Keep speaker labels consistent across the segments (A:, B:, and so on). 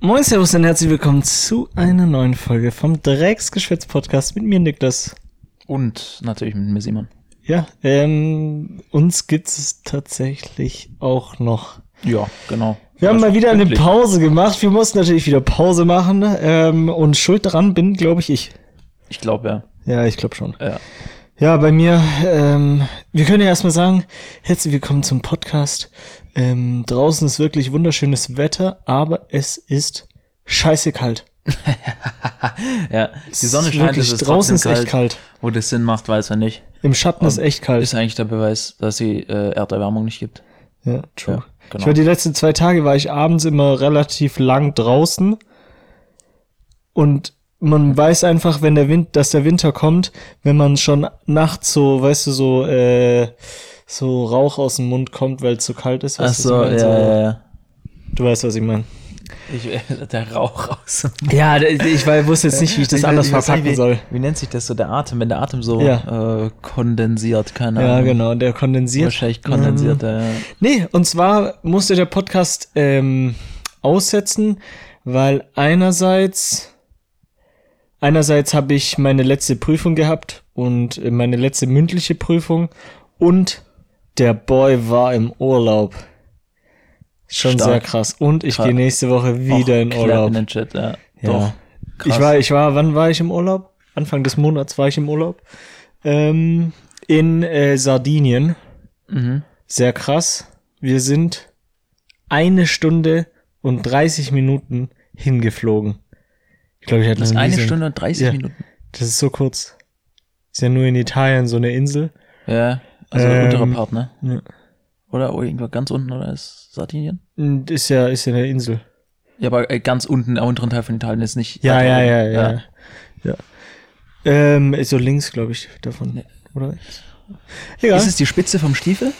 A: Moin Servus und herzlich willkommen zu einer neuen Folge vom Drecksgeschwätz Podcast mit mir Niklas.
B: Und natürlich mit mir Simon.
A: Ja, ähm, uns gibt's tatsächlich auch noch.
B: Ja, genau.
A: Wir haben
B: Also,
A: mal wieder eine
B: pünktlich.
A: Pause gemacht. Wir mussten natürlich wieder Pause machen. Ähm, und schuld daran bin, glaube ich, ich.
B: Ich glaube, ja.
A: Ja, ich glaube schon.
B: ja.
A: Ja, bei mir, ähm, wir können ja erstmal sagen, herzlich willkommen zum Podcast. Ähm, draußen ist wirklich wunderschönes Wetter, aber es ist scheiße kalt.
B: Ja, die Sonne scheint,
A: wirklich,
B: es ist
A: draußen ist echt kalt.
B: Wo das Sinn macht, weiß er nicht.
A: Im Schatten ist echt kalt.
B: Ist eigentlich der Beweis, dass die äh, Erderwärmung nicht gibt.
A: Ja, true.
B: Ja,
A: Ich
B: genau.
A: war die letzten zwei Tage war ich abends immer relativ lang draußen und man weiß einfach, wenn der Wind, dass der Winter kommt, wenn man schon nachts so, weißt du, so äh, so Rauch aus dem Mund kommt, weil es so kalt ist.
B: Ach
A: Weißt du,
B: so, ja,
A: meine?
B: ja, ja.
A: Du weißt, was ich meine.
B: Ich, der Rauch aus.
A: Ja, ich weil, wusste jetzt nicht, wie ich das
B: Ich
A: anders
B: ich
A: verpacken
B: nicht, wie,
A: soll.
B: Wie nennt sich das so, der Atem, wenn der Atem so
A: Ja.
B: äh, kondensiert, keine
A: Ja,
B: Ahnung.
A: genau, der kondensiert.
B: Wahrscheinlich kondensiert, ja.
A: Nee, und zwar musste der Podcast ähm, aussetzen, weil einerseits einerseits habe ich meine letzte Prüfung gehabt und äh, meine letzte mündliche Prüfung und der Boy war im Urlaub. Schon
B: Stark.
A: sehr krass. Und ich gehe nächste Woche wieder
B: Auch
A: in Urlaub.
B: In den Chat, ja.
A: Ja.
B: Doch.
A: Ich war, ich war, wann war ich im Urlaub? Anfang des Monats war ich im Urlaub. Ähm, in äh, Sardinien.
B: Mhm.
A: Sehr krass. Wir sind eine Stunde und 30 Minuten hingeflogen. Ich glaube, ich hatte
B: Das eine Stunde und 30
A: Ja.
B: Minuten.
A: Das ist so kurz. Ist ja nur in Italien so eine Insel.
B: Ja, also
A: Ähm,
B: unterer Part, ne?
A: Ja.
B: Oder oh, irgendwo ganz unten, oder ist Sardinien?
A: Und Ist ja, ist ja eine Insel.
B: Ja, aber äh, ganz unten, am unteren Teil von Italien ist nicht.
A: Ja, ja,
B: oben.
A: ja, ja, ja. Ähm, so links, glaube ich, davon.
B: Ja.
A: Oder? Egal.
B: Ist es die Spitze vom Stiefel?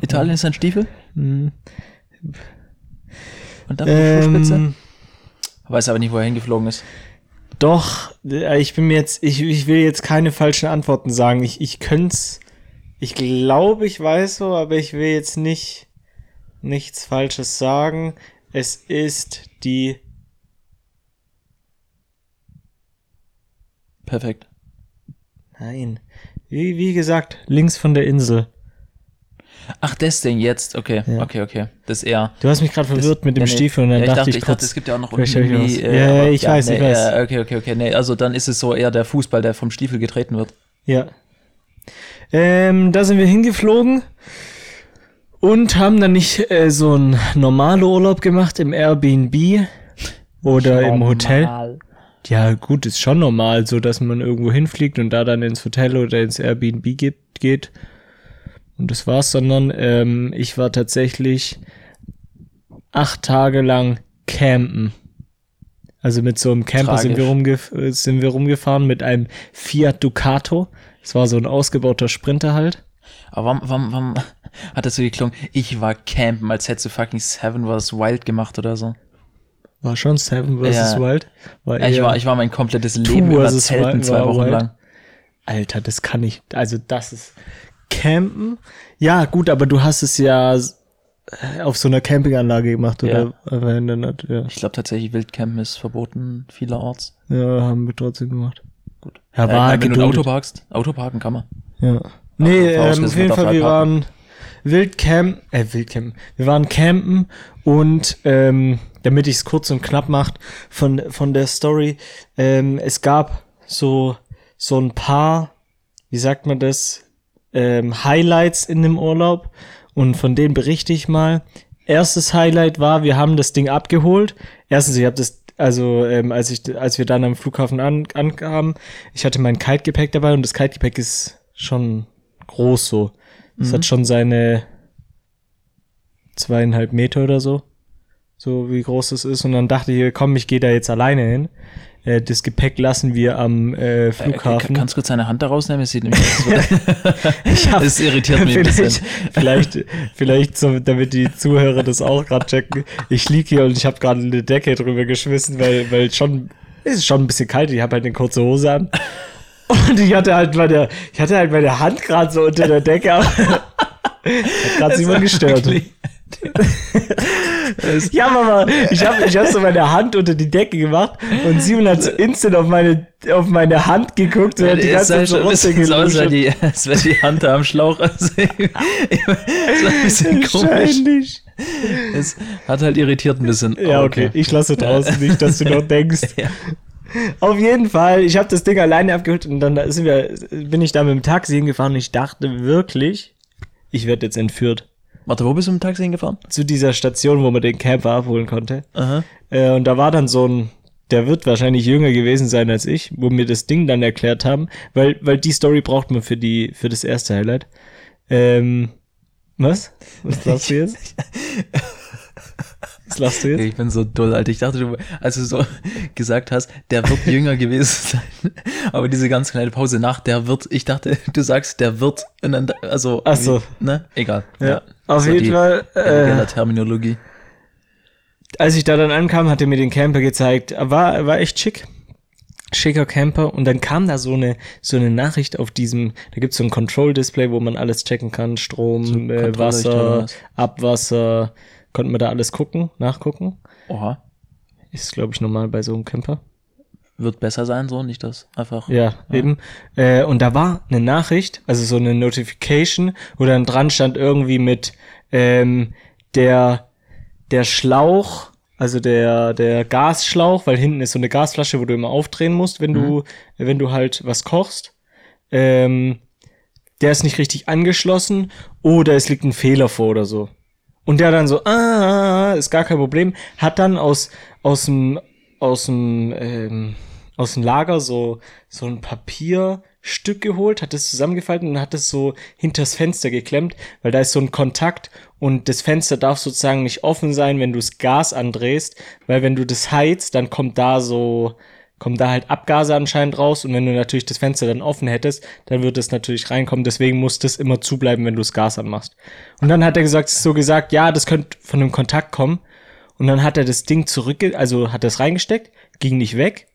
B: Italien ist ein Stiefel?
A: Mm.
B: Und dann die Schuhspitze?
A: ähm,
B: Weiß aber nicht, wo er hingeflogen ist.
A: Doch, äh, ich bin mir jetzt, ich, ich will jetzt keine falschen Antworten sagen. Ich, ich könnte ich glaube, ich weiß so, aber ich will jetzt nicht nichts Falsches sagen. Es ist die,
B: Perfekt.
A: nein, wie, wie gesagt, links von der Insel.
B: Ach, das Ding jetzt. Okay,
A: Ja.
B: okay, okay. Das ist eher.
A: Du hast mich gerade verwirrt mit dem
B: Ja, nee.
A: Stiefel und dann
B: ja,
A: dachte
B: ich
A: ich,
B: dachte,
A: kurz,
B: es gibt ja auch noch
A: hab ich
B: irgendwie.
A: was. Ja,
B: aber-
A: ich weiß,
B: nee,
A: ich weiß.
B: Ja, okay, okay, okay. Nee, also dann ist es so eher der Fußball, der vom Stiefel getreten wird.
A: Ja. Ähm, da sind wir hingeflogen und haben dann nicht äh, so einen normalen Urlaub gemacht im Airbnb oder im Hotel.
B: Normal.
A: Ja, gut, ist schon normal, so dass man irgendwo hinfliegt und da dann ins Hotel oder ins Airbnb geht. geht. Und das war's, sondern ähm, ich war tatsächlich acht Tage lang campen. Also mit so einem Camper sind wir, rumgef sind wir rumgefahren mit einem Fiat Ducato. Das war so ein ausgebauter Sprinter halt.
B: Aber warum, warum, warum hat das so geklungen? Ich war campen, als hättest du fucking Seven vs. Wild gemacht oder so.
A: War schon Seven vs.
B: Ja.
A: Wild. War
B: Ja, ich, war, ich war mein komplettes Leben über Zelten zwei Wochen
A: Wild.
B: lang.
A: Alter, das kann ich. Also das ist Campen. Ja, gut, aber du hast es ja äh, auf so einer Campinganlage gemacht oder Nat ja.
B: Ich glaube tatsächlich, Wildcampen ist verboten vielerorts.
A: ja, haben wir trotzdem gemacht.
B: Gut.
A: Ja,
B: Äh,
A: war
B: wenn du ein. Auto parkst, Autoparken kann man.
A: Ja. Nee, ähm, auf jeden Fall, wir waren Wildcamp, äh, Wildcamp. Wir waren campen und ähm, damit ich es kurz und knapp macht von von der Story, ähm, es gab so so ein paar, wie sagt man das, ähm, Highlights in dem Urlaub und von denen berichte ich mal. Erstes Highlight war, wir haben das Ding abgeholt. Erstens, ich habe das also ähm, als ich als wir dann am Flughafen an, ankamen, ich hatte mein Kitegepäck dabei und das Kitegepäck ist schon groß so. Es hat schon seine zweieinhalb Meter oder so. So wie groß es ist. Und dann dachte ich, komm, ich gehe da jetzt alleine hin. Äh, das Gepäck lassen wir am äh,
B: Äh,
A: Flughafen.
B: kannst du kurz deine Hand da rausnehmen? Es sieht nämlich aus,
A: Ich hab-
B: Das irritiert mich ein bisschen.
A: Vielleicht, vielleicht so, damit die Zuhörer das auch gerade checken. Ich lieg hier und ich habe gerade eine Decke drüber geschmissen, weil, weil schon, es ist schon ein bisschen kalt. Ich habe halt eine kurze Hose an. Und ich hatte halt meine, ich hatte halt meine Hand gerade so unter der Decke. Hat gerade jemand gestört.
B: wirklich-
A: Ja, Mama, ich habe ich hab so meine Hand unter die Decke gemacht und Simon hat so instant auf meine, auf meine Hand geguckt und hat die ganze Zeit so
B: es aus, als wäre die, wäre die Hand da am Schlauch. Also, es war ein bisschen komisch. Es hat halt irritiert ein bisschen.
A: Ja,
B: Aber
A: okay, ich lasse draußen nicht, dass du noch denkst.
B: Ja.
A: Auf jeden Fall, ich habe das Ding alleine abgeholt und dann sind wir, bin ich da mit dem Taxi hingefahren und ich dachte wirklich, ich werde jetzt entführt.
B: Warte, wo bist du mit dem Taxi hingefahren?
A: Zu dieser Station, wo man den Camper abholen konnte.
B: Aha.
A: Äh, und da war dann so ein, der wird wahrscheinlich jünger gewesen sein als ich, wo mir das Ding dann erklärt haben, weil, weil die Story braucht man für die, für das erste Highlight. Ähm, was? Was lachst du jetzt? Was lachst du jetzt?
B: Ich bin so dull, Alter. Ich dachte, du, als du so gesagt hast, der wird jünger gewesen sein. Aber diese ganz kleine Pause nach, der wird, ich dachte, du sagst, der wird, und dann, also,
A: Ach so.
B: wie- ne? Egal.
A: Ja, auf
B: Das war
A: jeden
B: die
A: Fall.
B: generelle
A: Äh,
B: Terminologie.
A: als ich da dann ankam, hat er mir den Camper gezeigt. War, war echt schick. Schicker Camper. Und dann kam da so eine, so eine Nachricht auf diesem, da gibt's so ein Control-Display, wo man alles checken kann. Strom,
B: So
A: äh, Wasser,
B: was?
A: Abwasser. Konnten wir da alles gucken, nachgucken.
B: Oha.
A: Ist, glaube ich, normal bei so einem Camper.
B: Wird besser sein, so, nicht das einfach.
A: Ja, eben. Äh, und da war eine Nachricht, also so eine Notification, wo dann dran stand irgendwie mit ähm, der der Schlauch, also der der Gasschlauch, weil hinten ist so eine Gasflasche, wo du immer aufdrehen musst, wenn du wenn du halt was kochst. Ähm, der ist nicht richtig angeschlossen oder es liegt ein Fehler vor oder so. Und der dann so, ah, ist gar kein Problem, hat dann aus aus dem aus dem ähm, aus dem Lager so so ein Papierstück geholt, hat es zusammengefaltet und hat es so hinters Fenster geklemmt, weil da ist so ein Kontakt und das Fenster darf sozusagen nicht offen sein, wenn du das Gas andrehst, weil wenn du das heizt, dann kommt da so kommen da halt Abgase anscheinend raus und wenn du natürlich das Fenster dann offen hättest, dann würde es natürlich reinkommen. Deswegen muss das immer zubleiben, wenn du das Gas anmachst. Und dann hat er gesagt, so gesagt, ja, das könnte von einem Kontakt kommen. Und dann hat er das Ding zurück, also hat das reingesteckt, ging nicht weg.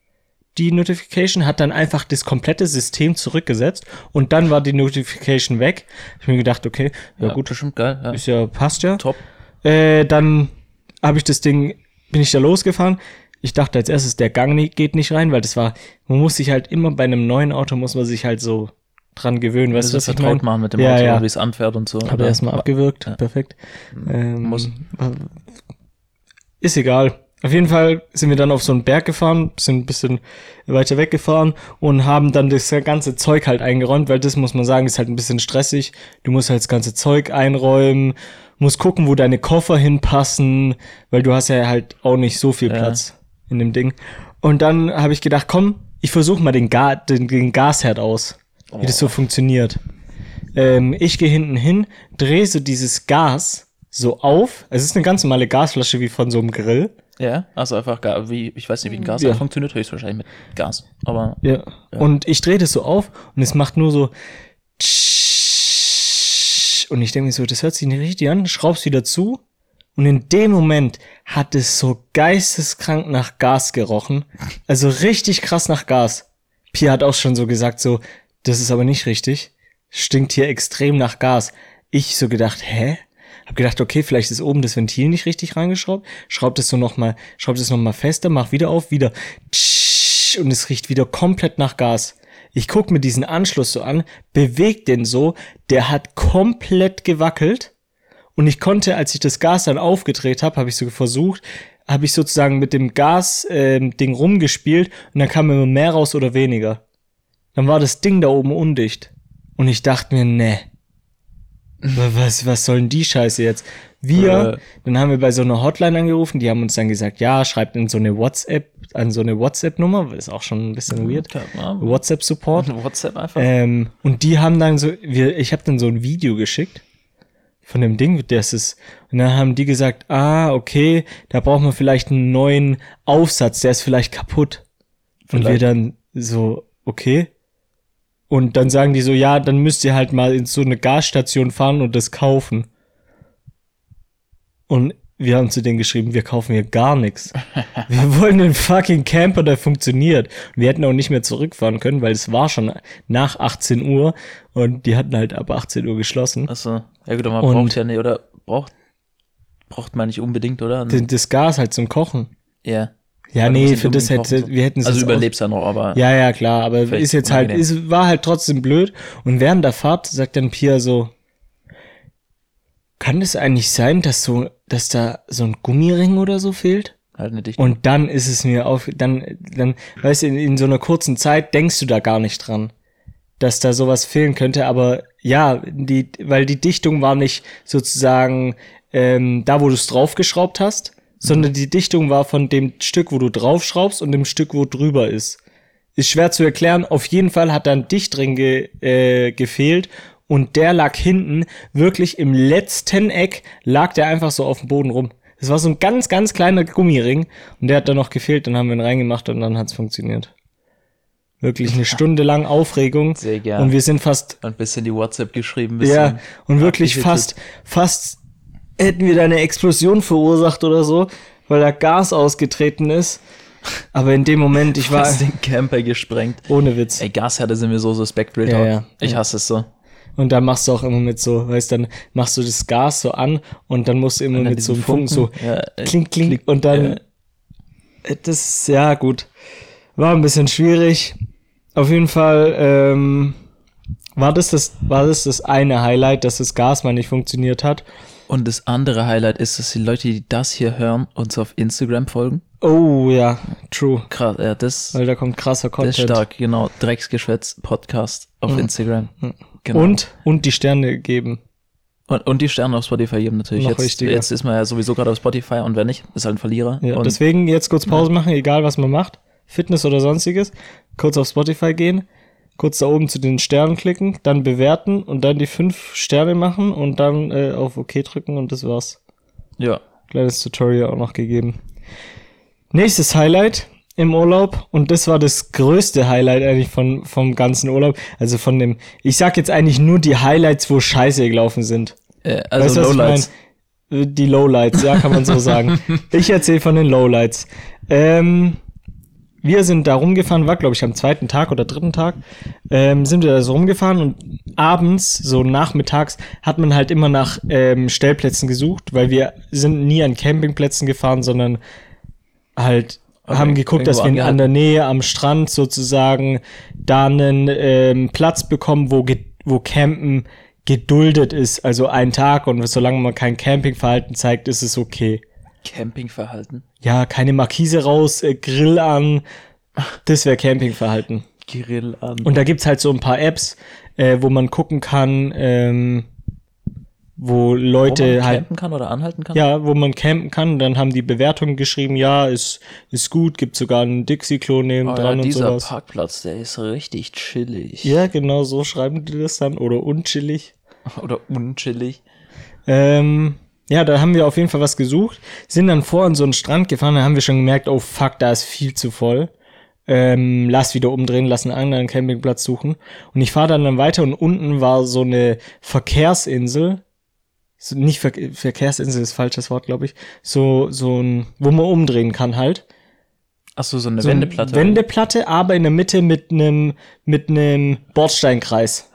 A: Die Notification hat dann einfach das komplette System zurückgesetzt und dann war die Notification weg. Ich mir gedacht, okay, ja, gut,
B: bestimmt geil. Ja.
A: ist ja passt ja.
B: Top.
A: Äh, dann habe ich das Ding, bin ich da losgefahren. Ich dachte als erstes, der Gang geht nicht rein, weil das war, man muss sich halt immer bei einem neuen Auto, muss man sich halt so dran gewöhnen, weißt du,
B: ist
A: was ich
B: vertraut
A: meine?
B: machen mit dem
A: Ja,
B: Auto,
A: ja.
B: wie es anfährt und so.
A: Habe erstmal abgewürgt,
B: Ja.
A: perfekt. Ähm,
B: Muss.
A: Ist egal. Auf jeden Fall sind wir dann auf so einen Berg gefahren, sind ein bisschen weiter weggefahren und haben dann das ganze Zeug halt eingeräumt, weil das muss man sagen, ist halt ein bisschen stressig. Du musst halt das ganze Zeug einräumen, musst gucken, wo deine Koffer hinpassen, weil du hast ja halt auch nicht so viel. Platz in dem Ding. Und dann habe ich gedacht, komm, ich versuche mal den, Ga den, den Gasherd aus, wie das so funktioniert. Ähm, ich gehe hinten hin, drehe so dieses Gas so auf. Es ist eine ganz normale Gasflasche wie von so einem Grill.
B: Ja, also einfach, wie, ich weiß nicht, wie ein Gas
A: Ja.
B: funktioniert, höchstwahrscheinlich mit Gas. Aber
A: Ja. Und ich drehe das so auf und es macht nur so. Und ich denke mir so, das hört sich nicht richtig an, schraub's wieder zu. Und in dem Moment hat es so geisteskrank nach Gas gerochen. Also richtig krass nach Gas. Pia hat auch schon so gesagt, so, das ist aber nicht richtig. Stinkt hier extrem nach Gas. Ich so gedacht, hä? Hab gedacht, okay, vielleicht ist oben das Ventil nicht richtig reingeschraubt. Schraubt es so noch mal, schraubt es noch mal fester, mach wieder auf, wieder. Und es riecht wieder komplett nach Gas. Ich guck mir diesen Anschluss so an, bewegt den so, der hat komplett gewackelt. Und ich konnte, als ich das Gas dann aufgedreht habe, habe ich so versucht, habe ich sozusagen mit dem Gas ähm, Ding rumgespielt und dann kam immer mehr raus oder weniger. Dann war das Ding da oben undicht. Und ich dachte mir, ne. Was, was soll denn die Scheiße jetzt? Wir,
B: Äh.
A: dann haben wir bei so einer Hotline angerufen, die haben uns dann gesagt, ja, schreibt in so eine WhatsApp, an so eine WhatsApp-Nummer, ist auch schon ein bisschen weird. WhatsApp-Support.
B: WhatsApp einfach.
A: Ähm, und die haben dann so, wir, ich habe dann so ein Video geschickt von dem Ding, das ist, und dann haben die gesagt, ah, okay, da braucht man vielleicht einen neuen Aufsatz, der ist vielleicht kaputt. Und wir
B: Vielleicht.
A: dann so, okay. Und dann sagen die so, ja, dann müsst ihr halt mal in so eine Gasstation fahren und das kaufen. Und wir haben zu denen geschrieben, wir kaufen hier gar nichts. Wir wollen einen fucking Camper, der funktioniert. Und wir hätten auch nicht mehr zurückfahren können, weil es war schon nach 18 Uhr und die hatten halt ab 18 Uhr geschlossen.
B: Also, ja gut, aber man
A: Und-
B: braucht ja nicht, oder braucht, braucht man nicht unbedingt, oder?
A: Das, Gas halt zum Kochen.
B: Ja.
A: Ja,
B: Aber
A: nee, für das hätte,
B: so.
A: wir hätten es
B: Also überlebst ja noch, aber
A: Ja, ja, klar, aber ist jetzt halt, ist, war halt trotzdem blöd. Und während der Fahrt sagt dann Pia so, kann es eigentlich sein, dass so, dass da so ein Gummiring oder so fehlt?
B: halt nicht dicht.
A: Und dann ist es mir auf, dann, dann, weißt du, in, in so einer kurzen Zeit denkst du da gar nicht dran, dass da sowas fehlen könnte. Aber ja, die, weil die Dichtung war nicht sozusagen ähm, da, wo du es draufgeschraubt hast, sondern die Dichtung war von dem Stück, wo du draufschraubst und dem Stück, wo drüber ist. Ist schwer zu erklären. Auf jeden Fall hat da ein Dichtring ge, äh, gefehlt und der lag hinten wirklich im letzten Eck, lag der einfach so auf dem Boden rum. Das war so ein ganz, ganz kleiner Gummiring und der hat dann noch gefehlt, dann haben wir ihn reingemacht und dann hat's funktioniert. Wirklich eine Stunde lang Aufregung
B: Sehr gern.
A: und wir sind fast,
B: Und ein bisschen die WhatsApp geschrieben,
A: ja, und wirklich fast, fast hätten wir da eine Explosion verursacht oder so, weil da Gas ausgetreten ist. Aber in dem Moment, ich war
B: fast den Camper gesprengt.
A: ohne Witz.
B: Ey, Gasherde sind mir so suspekt, Real
A: Ja, ja.
B: Ich
A: Ja.
B: hasse es so.
A: Und dann machst du auch immer mit so, weißt dann machst du das Gas so an und dann musst du immer mit so einem Funken so
B: Ja, äh,
A: klink, klink und dann das ja gut. War ein bisschen schwierig. Auf jeden Fall ähm, war das das war das das eine Highlight, dass das Gas mal nicht funktioniert hat.
B: Und das andere Highlight ist, dass die Leute, die das hier hören, uns auf Instagram folgen.
A: Oh ja, true.
B: Krass, ja, das,
A: Weil da kommt krasser
B: das
A: Content.
B: ist stark, genau. Drecksgeschwätz Podcast auf Instagram. Genau.
A: Und und die Sterne geben.
B: und, und die Sterne auf Spotify geben natürlich.
A: Noch
B: Jetzt,
A: wichtiger.
B: jetzt ist man ja sowieso gerade auf Spotify und wer nicht, ist halt ein Verlierer.
A: Ja,
B: und
A: deswegen jetzt kurz Pause machen, egal was man macht. Fitness oder sonstiges. Kurz auf Spotify gehen, kurz da oben zu den Sternen klicken, dann bewerten und dann die fünf Sterne machen und dann äh, auf OK drücken und das war's.
B: ja,
A: Kleines Tutorial auch noch gegeben. Nächstes Highlight im Urlaub und das war das größte Highlight eigentlich von, vom ganzen Urlaub. Also von dem, ich sag jetzt eigentlich nur die Highlights, wo Scheiße gelaufen sind.
B: äh, also
A: Weißt
B: Lowlights.
A: Äh, Die Lowlights, ja, kann man so sagen. Ich erzähle von den Lowlights. Ähm, wir sind da rumgefahren, war glaube ich am zweiten Tag oder dritten Tag, ähm, sind wir da so rumgefahren und abends, so nachmittags, hat man halt immer nach ähm, Stellplätzen gesucht, weil wir sind nie an Campingplätzen gefahren, sondern halt
B: Okay,
A: haben geguckt, dass wir in, an der Nähe am Strand sozusagen da einen ähm, Platz bekommen, wo, wo Campen geduldet ist, also ein Tag und solange man kein Campingverhalten zeigt, ist es okay.
B: Campingverhalten.
A: Ja, keine Markise raus, äh, Grill an, das wäre Campingverhalten.
B: Grill an.
A: Und da gibt's halt so ein paar Apps, äh, wo man gucken kann, ähm, wo
B: wo
A: Leute
B: man
A: halt
B: campen kann oder anhalten kann?
A: ja, wo man campen kann, dann haben die Bewertungen geschrieben, ja, ist, ist gut, gibt sogar einen Dixie-Klo neben
B: Oh, ja,
A: dran und
B: dieser
A: sowas.
B: Parkplatz, der ist richtig chillig.
A: Ja, genau so schreiben die das dann oder unchillig.
B: Oder unchillig.
A: Ähm, ja, da haben wir auf jeden Fall was gesucht, sind dann vor an so einen Strand gefahren, da haben wir schon gemerkt, oh fuck, da ist viel zu voll. Ähm, lass wieder umdrehen, lass einen anderen Campingplatz suchen. Und ich fahre dann, dann weiter und unten war so eine Verkehrsinsel. So, nicht Ver Verkehrsinsel ist falsches Wort, glaube ich. So, so ein, wo man umdrehen kann halt.
B: Achso, so eine
A: So eine
B: Wendeplatte.
A: Wendeplatte, aber in der Mitte mit einem mit einem Bordsteinkreis.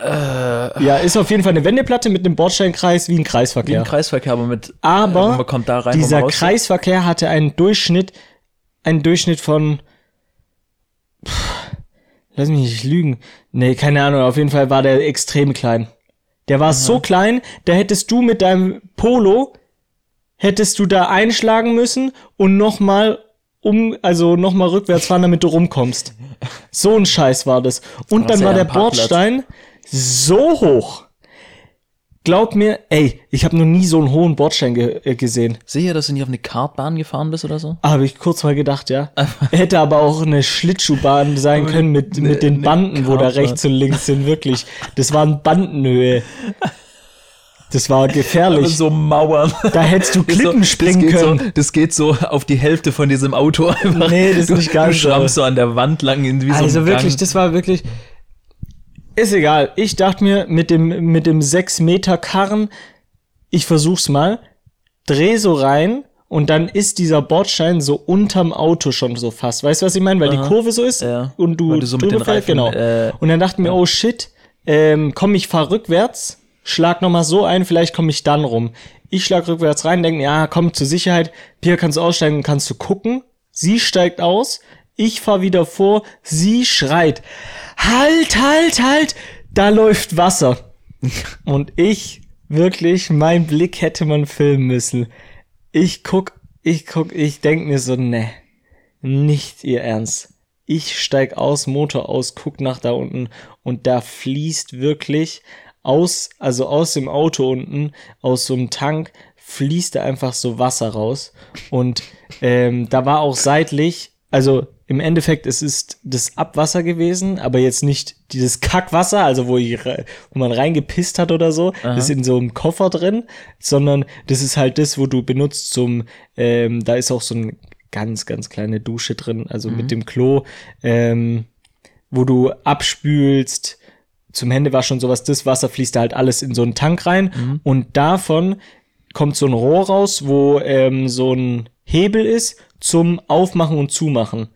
A: Ja, ist auf jeden Fall eine Wendeplatte mit einem Bordsteinkreis wie ein
B: Wie
A: Kreisverkehr.
B: ein Kreisverkehr, aber mit.
A: Aber
B: äh, man kommt da rein,
A: dieser Kreisverkehr hatte einen Durchschnitt, einen Durchschnitt von, pff, lass mich nicht lügen. Nee, keine Ahnung, auf jeden Fall war der extrem klein. Der war so klein, da hättest du mit deinem Polo, hättest du da einschlagen müssen und nochmal um, also nochmal rückwärts fahren, damit du rumkommst. So ein Scheiß war das. Und dann war der
B: Parkplatz.
A: Bordstein so hoch. Glaub mir, ey, ich habe noch nie so einen hohen Bordstein ge äh, gesehen.
B: Sicher, dass du nicht auf eine Kartbahn gefahren bist oder so?
A: Habe ich kurz mal gedacht, ja. Hätte aber auch eine Schlittschuhbahn sein
B: Aber
A: können mit, mit den Banden, wo da rechts und links sind, wirklich. Das waren Bandenhöhe. Das war gefährlich.
B: so Mauern.
A: Da hättest du Klippen
B: so,
A: springen
B: das geht
A: können.
B: So, das geht so auf die Hälfte von diesem Auto einfach.
A: Nee, das ist nicht ganz
B: Du
A: so.
B: schrammst so an der Wand lang in wie so
A: Also
B: ein
A: wirklich,
B: Gang.
A: das war wirklich. Ist egal. Ich dachte mir, mit dem, mit dem 6 Meter Karren, ich versuch's mal, dreh so rein und dann ist dieser Bordstein so unterm Auto schon so fast. Weißt du, was ich meine? Weil die
B: Aha.
A: Kurve so ist
B: Ja.
A: und du,
B: Weil du so mit den Reifen,
A: genau.
B: äh,
A: und dann dachte mir, oh shit, ähm, komm, ich fahr rückwärts, schlag noch mal so ein, vielleicht komme ich dann rum. Ich schlag rückwärts rein, denke, ja, komm zur Sicherheit. Pia, kannst du aussteigen, kannst du gucken. Sie steigt aus. Ich fahr wieder vor. Sie schreit. Halt, halt, halt. Da läuft Wasser. Und ich, wirklich, mein Blick hätte man filmen müssen. Ich guck, ich guck, ich denk mir so, ne, nicht ihr Ernst. Ich steig aus, Motor aus, guck nach da unten und da fließt wirklich aus, also aus dem Auto unten, aus so einem Tank, fließt da einfach so Wasser raus. Und ähm, da war auch seitlich, also im Endeffekt, es ist das Abwasser gewesen, aber jetzt nicht dieses Kackwasser, also wo, ich, wo man reingepisst hat oder so, das ist in so einem Koffer drin, sondern das ist halt das, wo du benutzt zum, ähm, da ist auch so eine ganz, ganz kleine Dusche drin, also mit dem Klo, ähm, wo du abspülst, zum Händewaschen und sowas, das Wasser fließt da halt alles in so einen Tank rein und davon kommt so ein Rohr raus, wo ähm, so ein Hebel ist zum Aufmachen und Zumachen,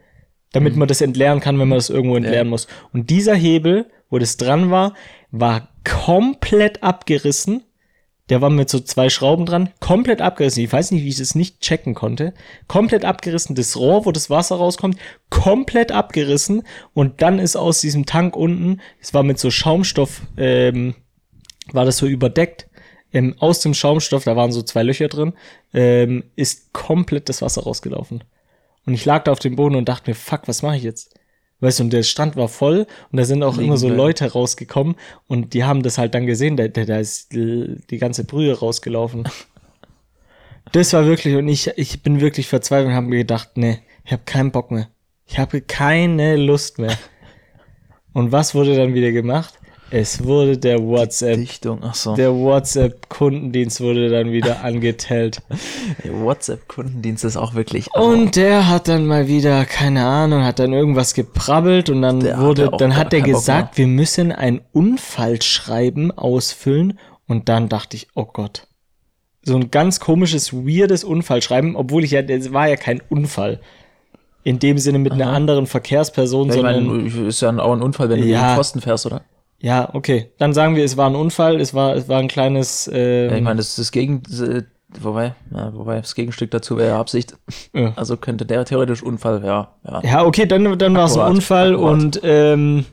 A: damit man das entleeren kann, wenn man das irgendwo entleeren muss. Und dieser Hebel, wo das dran war, war komplett abgerissen. Der war mit so zwei Schrauben dran, komplett abgerissen. Ich weiß nicht, wie ich das nicht checken konnte. Komplett abgerissen. Das Rohr, wo das Wasser rauskommt, komplett abgerissen. Und dann ist aus diesem Tank unten, es war mit so Schaumstoff, ähm, war das so überdeckt. Ähm, aus dem Schaumstoff, da waren so zwei Löcher drin, ähm, ist komplett das Wasser rausgelaufen. Und ich lag da auf dem Boden und dachte mir, fuck, was mache ich jetzt? Weißt du, und der Strand war voll und da sind auch
B: Liegen
A: immer so. Leute rausgekommen und die haben das halt dann gesehen, da, da, da ist die die ganze Brühe rausgelaufen. Das war wirklich, und ich, ich bin wirklich verzweifelt und habe mir gedacht, nee, ich habe keinen Bock mehr. Ich habe keine Lust mehr. Und was wurde dann wieder gemacht? Es wurde der WhatsApp,
B: Dichtung, ach so.
A: der WhatsApp-Kundendienst wurde dann wieder angetellt.
B: Der WhatsApp-Kundendienst ist auch wirklich.
A: Und der hat dann mal wieder, keine Ahnung, hat dann irgendwas geprabbelt und dann
B: Der
A: wurde,
B: auch
A: dann hat er gesagt, wir müssen ein Unfallschreiben ausfüllen und dann dachte ich, oh Gott. So ein ganz komisches, weirdes Unfallschreiben, obwohl ich ja, das war ja kein Unfall. In dem Sinne mit einer anderen Verkehrsperson,
B: ich
A: sondern.
B: meine, ist ja auch ein Unfall, wenn du
A: Ja.
B: gegen den Pfosten fährst, oder?
A: Ja, okay. Dann sagen wir, es war ein Unfall, es war, es war ein kleines, ähm,
B: Ja, ich meine, das ist das Gegen, äh, wobei, ja, wobei das Gegenstück dazu wäre ja Absicht.
A: Ja.
B: Also könnte der theoretisch Unfall, ja, ja.
A: Ja, okay, dann, dann war es ein Unfall
B: akkurat.
A: und ähm,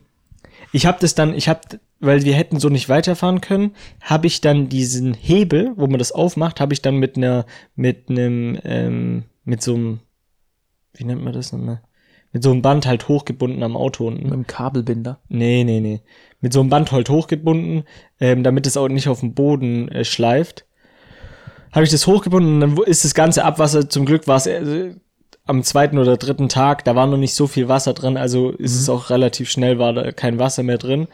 A: ich habe das dann, ich habe, weil wir hätten so nicht weiterfahren können, habe ich dann diesen Hebel, wo man das aufmacht, habe ich dann mit einer, mit einem, ähm, mit so einem, wie nennt man das nochmal? Mit so einem Band halt hochgebunden am Auto unten.
B: Mit dem Kabelbinder.
A: Nee, nee, nee. Mit so einem Band halt hochgebunden, ähm, damit es auch nicht auf dem Boden äh, schleift. Habe ich das hochgebunden und dann ist das ganze Abwasser, zum Glück war es äh, am zweiten oder dritten Tag, da war noch nicht so viel Wasser drin, also ist es auch relativ schnell, war da kein Wasser mehr drin.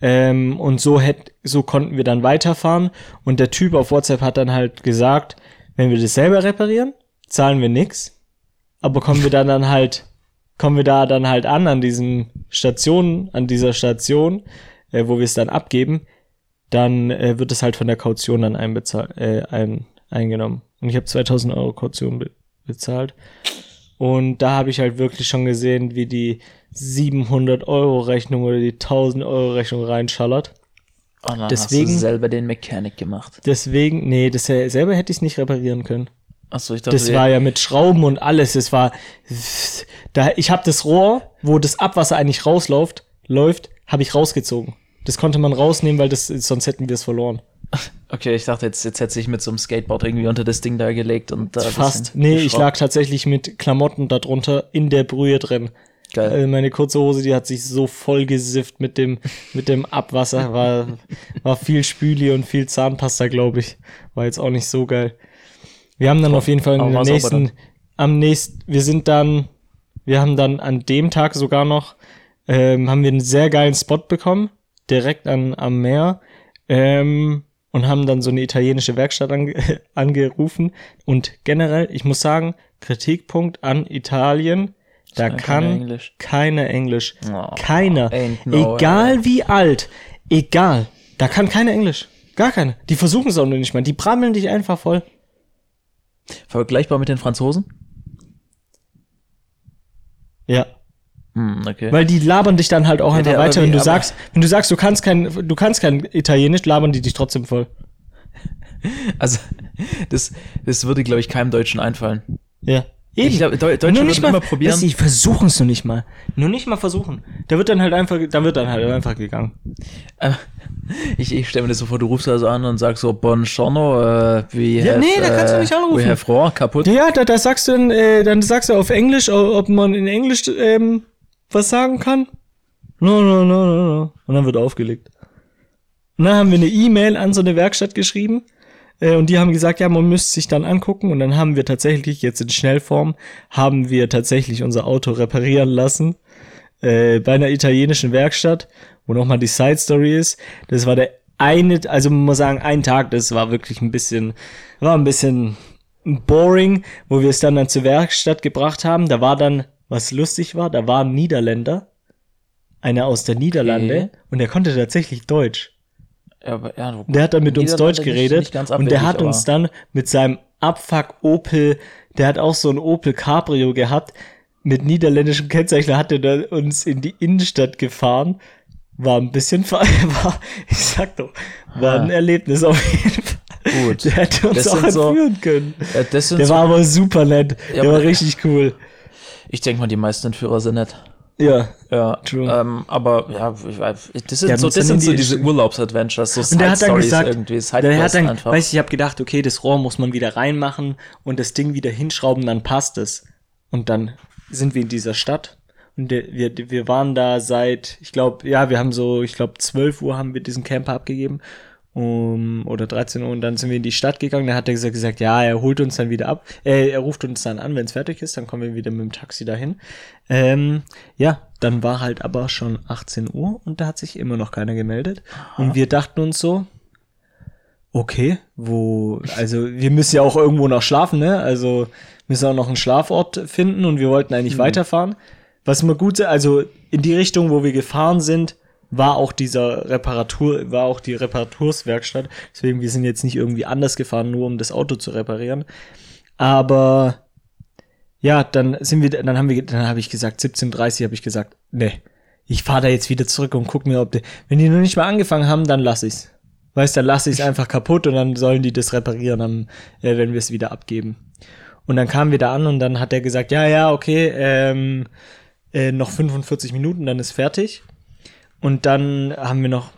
A: Ähm, und so hätt, so konnten wir dann weiterfahren. Und der Typ auf WhatsApp hat dann halt gesagt, wenn wir das selber reparieren, zahlen wir nix. Aber kommen wir dann, dann halt, kommen wir da dann halt an, an diesen Stationen, an dieser Station, äh, wo wir es dann abgeben, dann äh, wird es halt von der Kaution dann einbezahlt, äh, ein, eingenommen. Und ich habe 2000 Euro Kaution be bezahlt. Und da habe ich halt wirklich schon gesehen, wie die 700 Euro Rechnung oder die 1000 Euro Rechnung reinschallert.
B: Und dann
A: Deswegen-
B: hast du selber den Mechanic gemacht.
A: Deswegen, nee, das selber hätte ich nicht reparieren können.
B: Achso, ich dachte,
A: Das war ja mit Schrauben und alles. Es war da ich habe das Rohr, wo das Abwasser eigentlich rausläuft, läuft, habe ich rausgezogen. Das konnte man rausnehmen, weil das sonst hätten wir es verloren.
B: Okay, ich dachte, jetzt, jetzt hätte ich mit so einem Skateboard irgendwie unter das Ding da gelegt und da
A: Fast. Nee, ich
B: geschraubt.
A: lag tatsächlich mit Klamotten darunter in der Brühe drin.
B: Geil.
A: Äh, meine kurze Hose, die hat sich so voll gesifft mit dem, mit dem Abwasser. War, war viel Spüli und viel Zahnpasta, glaube ich. War jetzt auch nicht so geil. Wir haben dann auf jeden Fall in der nächsten, am nächsten, wir sind dann, wir haben dann an dem Tag sogar noch, ähm, haben wir einen sehr geilen Spot bekommen, direkt an, am Meer, ähm, und haben dann so eine italienische Werkstatt ange angerufen. Und generell, ich muss sagen, Kritikpunkt an Italien, da
B: Kann keiner Englisch.
A: keiner.
B: Oh,
A: keiner.
B: ain't no
A: egal wie alt, egal, da kann keiner Englisch. Gar keiner. Die versuchen es auch noch nicht mal. Die brammeln dich einfach voll.
B: Vergleichbar mit den Franzosen?
A: Ja.
B: Hm, okay.
A: Weil die labern dich dann halt auch einfach
B: der- aber
A: weiter. Wenn du sagst, wenn du sagst, du kannst kein, du kannst kein Italienisch, labern die dich trotzdem voll.
B: Also, das, das würde, glaube ich, keinem Deutschen einfallen.
A: Ja.
B: Ich glaube, Deu Deutsche
A: nur nicht mal,
B: immer probieren.
A: Weißt Die versuchen es nur nicht mal. Nur nicht mal versuchen. Da wird dann halt einfach, da wird dann halt einfach gegangen.
B: Äh, Ich, ich stelle mir das so vor, du rufst also an und sagst so, Buongiorno, äh, wie
A: Ja, nee, da kannst du nicht anrufen.
B: We have Rohr, kaputt.
A: Ja, da, da sagst du dann, äh, dann sagst du auf Englisch, ob man in Englisch ähm, was sagen kann. No, no, no, no, no. Und dann wird aufgelegt. Und dann haben wir eine E-Mail an so eine Werkstatt geschrieben. Äh, und die haben gesagt, ja, man müsste sich dann angucken. Und dann haben wir tatsächlich, jetzt in Schnellform, haben wir tatsächlich unser Auto reparieren lassen. Äh, bei einer italienischen Werkstatt, wo nochmal die Side Story ist. Das war der eine, also man muss sagen, ein Tag, das war wirklich ein bisschen, war ein bisschen boring, wo wir es dann dann zur Werkstatt gebracht haben. Da war dann, was lustig war, da war ein Niederländer, einer aus der Niederlande,
B: Okay.
A: und der konnte tatsächlich Deutsch.
B: Ja, aber, ja, du-
A: Der hat dann mit uns Deutsch geredet
B: ganz
A: und der
B: abwegig,
A: hat uns dann mit seinem Abfuck Opel, der hat auch so ein Opel Cabrio gehabt, mit niederländischem Kennzeichen hat er uns in die Innenstadt gefahren. War ein bisschen, war, ich sag doch, war ein
B: Ah.
A: Erlebnis auf jeden Fall.
B: Gut.
A: Der hätte uns
B: Das
A: auch
B: sind so-
A: entführen können.
B: Ja,
A: Der
B: so,
A: war aber super nett.
B: Ja,
A: der war richtig cool.
B: Ich denke mal, die meisten Entführer sind nett.
A: Ja.
B: Ja,
A: True.
B: Ähm, aber ja, ich das sind
A: hat
B: so, das sind so
A: die-
B: diese Urlaubsadventures, so Side-Stories
A: gesagt,
B: irgendwie,
A: der hat dann,
B: einfach.
A: weißt du, ich habe gedacht, okay, das Rohr muss man wieder reinmachen und das Ding wieder hinschrauben, dann passt es. Und dann sind wir in dieser Stadt und wir, wir waren da seit, ich glaube, ja, wir haben so, ich glaube, 12 Uhr haben wir diesen Camper abgegeben um, oder 13 Uhr und dann sind wir in die Stadt gegangen. Da hat er gesagt, gesagt ja, er holt uns dann wieder ab. Äh, er ruft uns dann an, wenn es fertig ist, dann kommen wir wieder mit dem Taxi dahin. Ähm, ja, dann war halt aber schon 18 Uhr und da hat sich immer noch keiner gemeldet. Und wir dachten uns so, okay, wo, also wir müssen ja auch irgendwo noch schlafen, ne? Also müssen auch noch einen Schlafort finden und wir wollten eigentlich weiterfahren. Was mal gut, also in die Richtung, wo wir gefahren sind, war auch dieser Reparatur, war auch die Reparaturswerkstatt. Deswegen, wir sind jetzt nicht irgendwie anders gefahren, nur um das Auto zu reparieren. Aber ja, dann sind wir, dann haben wir, dann habe ich gesagt, 17:30 habe ich gesagt, nee, ich fahre da jetzt wieder zurück und guck mir, ob die, wenn die noch nicht mal angefangen haben, dann lass ich's. Weißt, dann lass ich's einfach kaputt und dann sollen die das reparieren, am, äh, wenn wir es wieder abgeben. Und dann kamen wir da an und dann hat er gesagt, ja, ja, okay, ähm, äh, noch 45 Minuten, dann ist fertig. Und dann haben wir noch,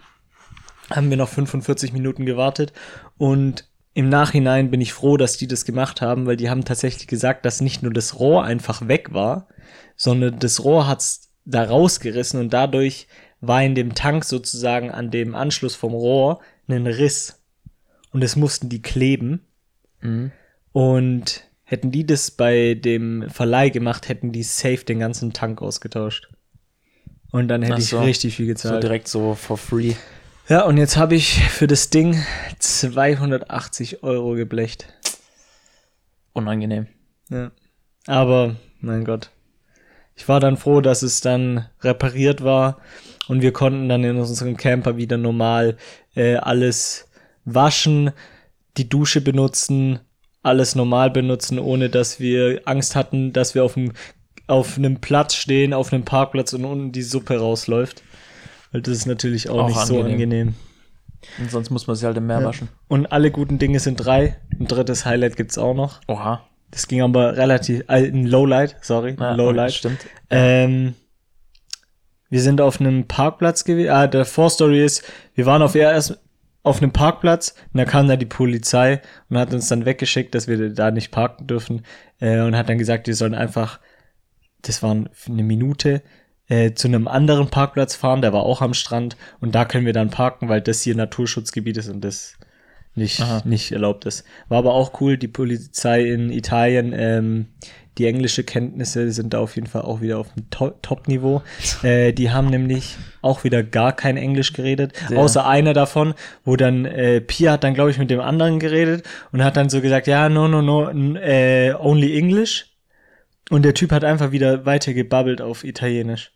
A: haben wir noch 45 Minuten gewartet und im Nachhinein bin ich froh, dass die das gemacht haben, weil die haben tatsächlich gesagt, dass nicht nur das Rohr einfach weg war, sondern das Rohr hat's da rausgerissen und dadurch war in dem Tank sozusagen an dem Anschluss vom Rohr ein Riss. Und das mussten die kleben.
B: Mhm.
A: Und hätten die das bei dem Verleih gemacht, hätten die safe den ganzen Tank ausgetauscht. Und dann hätte
B: Ach
A: ich
B: so.
A: richtig viel
B: So
A: gezahlt.
B: direkt so for free.
A: ja, und jetzt habe ich für das Ding 280 Euro geblecht.
B: Unangenehm.
A: Ja. Aber, mein Gott. Ich war dann froh, dass es dann repariert war und wir konnten dann in unserem Camper wieder normal äh, alles waschen, die Dusche benutzen, alles normal benutzen, ohne dass wir Angst hatten, dass wir auf dem auf einem Platz stehen, auf einem Parkplatz und unten die Suppe rausläuft. Weil das ist natürlich auch,
B: Auch
A: nicht so
B: angenehm.
A: angenehm.
B: Und sonst muss man sie halt im Meer
A: Ja.
B: waschen.
A: Und alle guten Dinge sind drei. Ein drittes Highlight gibt's auch noch.
B: Oha.
A: Das ging aber relativ, äh, ein Lowlight, sorry,
B: Ja,
A: Lowlight.
B: Stimmt.
A: Ähm, wir sind auf einem Parkplatz gewesen. Ah, der Vorstory ist, wir waren auf erst auf einem Parkplatz und da kam da die Polizei und hat uns dann weggeschickt, dass wir da nicht parken dürfen äh, und hat dann gesagt, wir sollen einfach, das waren eine Minute, äh, zu einem anderen Parkplatz fahren, der war auch am Strand und da können wir dann parken, weil das hier Naturschutzgebiet ist und das nicht,
B: Aha.
A: nicht erlaubt ist. War aber auch cool, die Polizei in Italien, ähm, die englische Kenntnisse sind da auf jeden Fall auch wieder auf dem To- Top-Niveau. Äh, die haben nämlich auch wieder gar kein Englisch geredet,
B: Sehr.
A: außer einer davon, wo dann äh, Pia hat dann, glaube ich, mit dem anderen geredet und hat dann so gesagt, ja, no, no, no, äh, only English. Und der Typ hat einfach wieder weiter gebabbelt auf Italienisch.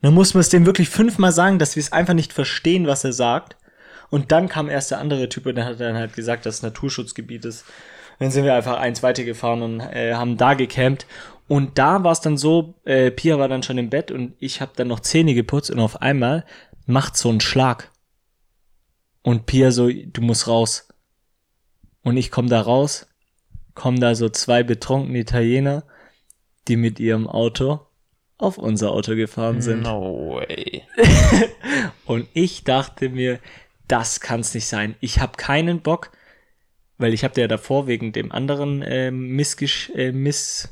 A: Dann muss man es dem wirklich fünfmal sagen, dass wir es einfach nicht verstehen, was er sagt. Und dann kam erst der andere Typ und der hat dann halt gesagt, dass es Naturschutzgebiet ist. Dann sind wir einfach eins weitergefahren und äh, haben da gecampt. Und da war es dann so, äh, Pia war dann schon im Bett und ich habe dann noch Zähne geputzt und auf einmal macht so einen Schlag. Und Pia so, du musst raus. Und ich komme da raus, kommen da so zwei betrunkene Italiener, die mit ihrem Auto auf unser Auto gefahren sind.
B: No way.
A: Und ich dachte mir, das kann's nicht sein. Ich habe keinen Bock, weil ich habe ja davor wegen dem anderen äh, Missgesch äh, Miss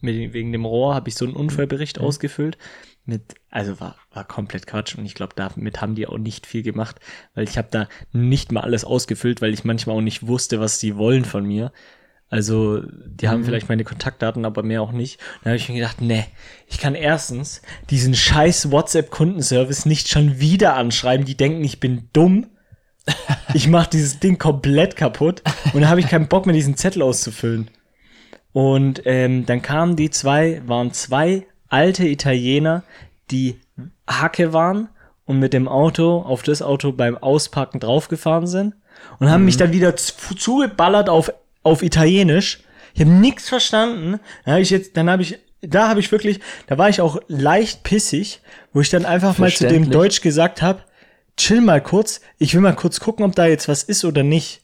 A: mit, wegen dem Rohr habe ich so einen Unfallbericht
B: Mhm.
A: ausgefüllt. Mit, also war, war komplett Quatsch und ich glaube, damit haben die auch nicht viel gemacht, weil ich habe da nicht mal alles ausgefüllt, weil ich manchmal auch nicht wusste, was die wollen von mir. Also, die
B: Mhm.
A: haben vielleicht meine Kontaktdaten, aber mehr auch nicht. Dann habe ich mir gedacht, nee, ich kann erstens diesen scheiß WhatsApp-Kundenservice nicht schon wieder anschreiben. Die denken, ich bin dumm. Ich mache dieses Ding komplett kaputt und dann habe ich keinen Bock mehr, diesen Zettel auszufüllen. Und ähm, dann kamen die zwei, waren zwei alte Italiener, die Hacke waren und mit dem Auto auf das Auto beim Auspacken draufgefahren sind und haben mich dann wieder zu- zugeballert auf, auf Italienisch. Ich habe nichts verstanden. Dann habe ich jetzt, dann habe ich, da habe ich wirklich, da war ich auch leicht pissig, wo ich dann einfach mal zu dem. Deutsch gesagt habe, chill mal kurz, ich will mal kurz gucken, ob da jetzt was ist oder nicht.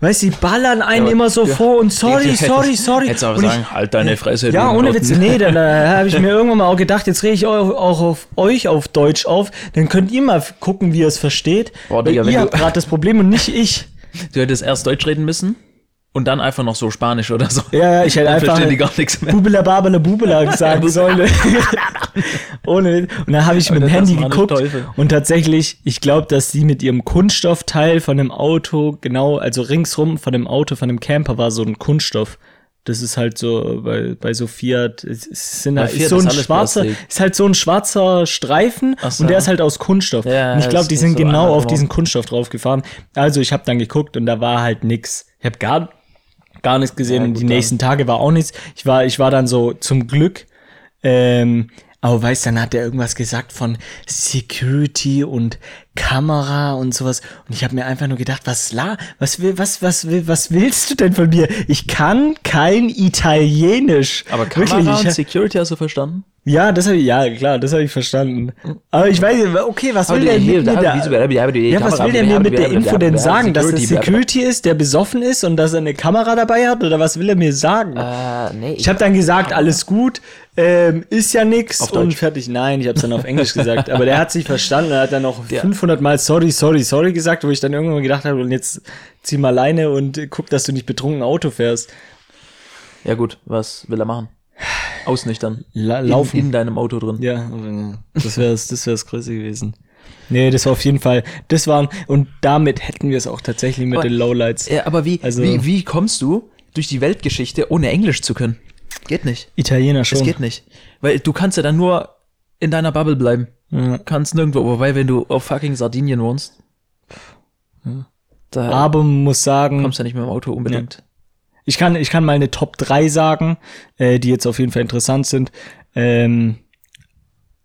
A: Weißt du, die ballern einen
B: aber-
A: immer so
B: ja.
A: vor und sorry,
B: Hättest-
A: sorry, sorry.
B: Hättest aber
A: Und ich-
B: sagen, halt deine Fresse.
A: ja, ohne. Witz, nee, dann äh, habe ich mir irgendwann mal auch gedacht, jetzt rede ich auch, auch auf euch auf Deutsch auf, dann könnt ihr mal gucken, wie ihr es versteht.
B: Boah, Digga,
A: ihr habt gerade das Problem und nicht ich.
B: Du hättest erst Deutsch reden müssen und dann einfach noch so Spanisch oder so.
A: Ja, ja, ich hätte
B: Dann
A: einfach
B: die gar nichts mehr.
A: Bubela Babela Bubela sagen sollen. Ohne. Und dann habe ich mit dem Handy geguckt und tatsächlich, ich glaube, dass sie mit ihrem Kunststoffteil von dem Auto, genau, also ringsrum von dem Auto, von dem Camper war so ein Kunststoff. Das ist halt so bei, bei so Fiat, es es sind
B: Bei
A: halt,
B: Fiat
A: ist so
B: ist
A: ein
B: alles
A: schwarzer,
B: Plastik.
A: ist halt so ein schwarzer Streifen
B: so.
A: und der ist halt aus Kunststoff.
B: Ja,
A: und ich glaube,
B: ist-
A: die
B: ist
A: sind
B: so
A: genau auf diesen Kunststoff draufgefahren. Also ich habe dann geguckt und da war halt nix. Ich habe gar, gar nichts gesehen
B: Ja,
A: und die
B: dann.
A: nächsten Tage war auch nichts. Ich war, ich war dann so zum Glück, ähm, aber weißt, dann hat er irgendwas gesagt von Security und Kamera und sowas. Und ich habe mir einfach nur gedacht, was la, was will, was, was will, was willst du denn von mir? Ich kann kein Italienisch.
B: Aber Kamera
A: Wirklich,
B: und Security hast du verstanden?
A: Ja, das habe ich, ja klar, das habe ich verstanden. Aber ich weiß, okay, was will der mit mir da? Ja, was will der mir mit der Info denn sagen? Dass es Security ist, der besoffen ist und dass er eine Kamera dabei hat? Oder was will er mir sagen?
B: Äh.
A: Ich habe dann gesagt, alles gut, ähm, ist ja nix
B: Auf
A: und
B: Deutsch.
A: fertig. Nein, ich habe es dann auf Englisch gesagt. Aber der hat sich verstanden. Er hat dann noch
B: Der-
A: 500 Mal sorry, sorry, sorry gesagt, wo ich dann irgendwann gedacht habe, und jetzt zieh mal Leine und guck, dass du nicht betrunken Auto fährst.
B: ja gut, was will er machen? Ausnüchtern.
A: La
B: In,
A: laufen.
B: in deinem Auto drin.
A: Ja, das wäre das wär's Größte gewesen. Nee, das war auf jeden Fall, das waren, und damit hätten wir es auch tatsächlich mit
B: Aber-
A: den Lowlights.
B: Ja, aber wie,
A: Also-
B: wie, wie kommst du durch die Weltgeschichte, ohne Englisch zu können? Geht nicht.
A: Italiener schon.
B: Das geht nicht. Weil du kannst ja dann nur in deiner Bubble bleiben.
A: Ja.
B: Kannst nirgendwo, wobei, wenn du auf fucking Sardinien wohnst, da
A: Aber muss sagen,
B: kommst ja nicht mit dem Auto unbedingt.
A: Ich kann, ich kann mal eine Top 3 sagen, äh, die jetzt auf jeden Fall interessant sind. Ähm,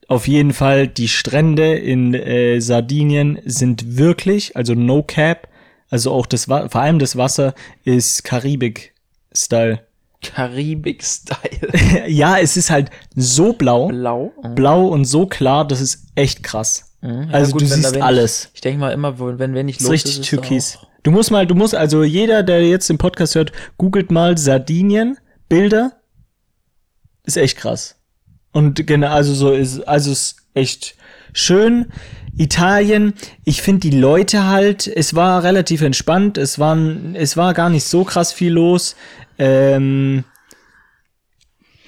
A: auf jeden Fall, die Strände in äh, Sardinien sind wirklich, also no cap, also auch das, vor allem das Wasser ist Karibik-Style.
B: Karibik-Style.
A: ja, es ist halt so blau,
B: Blau.
A: blau und so klar, das ist echt krass.
B: Mhm.
A: Also du
B: wenn da
A: siehst alles.
B: Ich denke mal immer, wenn
A: Das ist
B: los
A: richtig
B: ist, ist
A: türkis.
B: auch-
A: Du musst mal, du musst, also jeder, der jetzt den Podcast hört, googelt mal Sardinien, Bilder. Ist echt krass. Und genau, also so ist, also ist echt schön. Italien, ich finde die Leute halt, es war relativ entspannt, es waren, es war gar nicht so krass viel los. Ähm,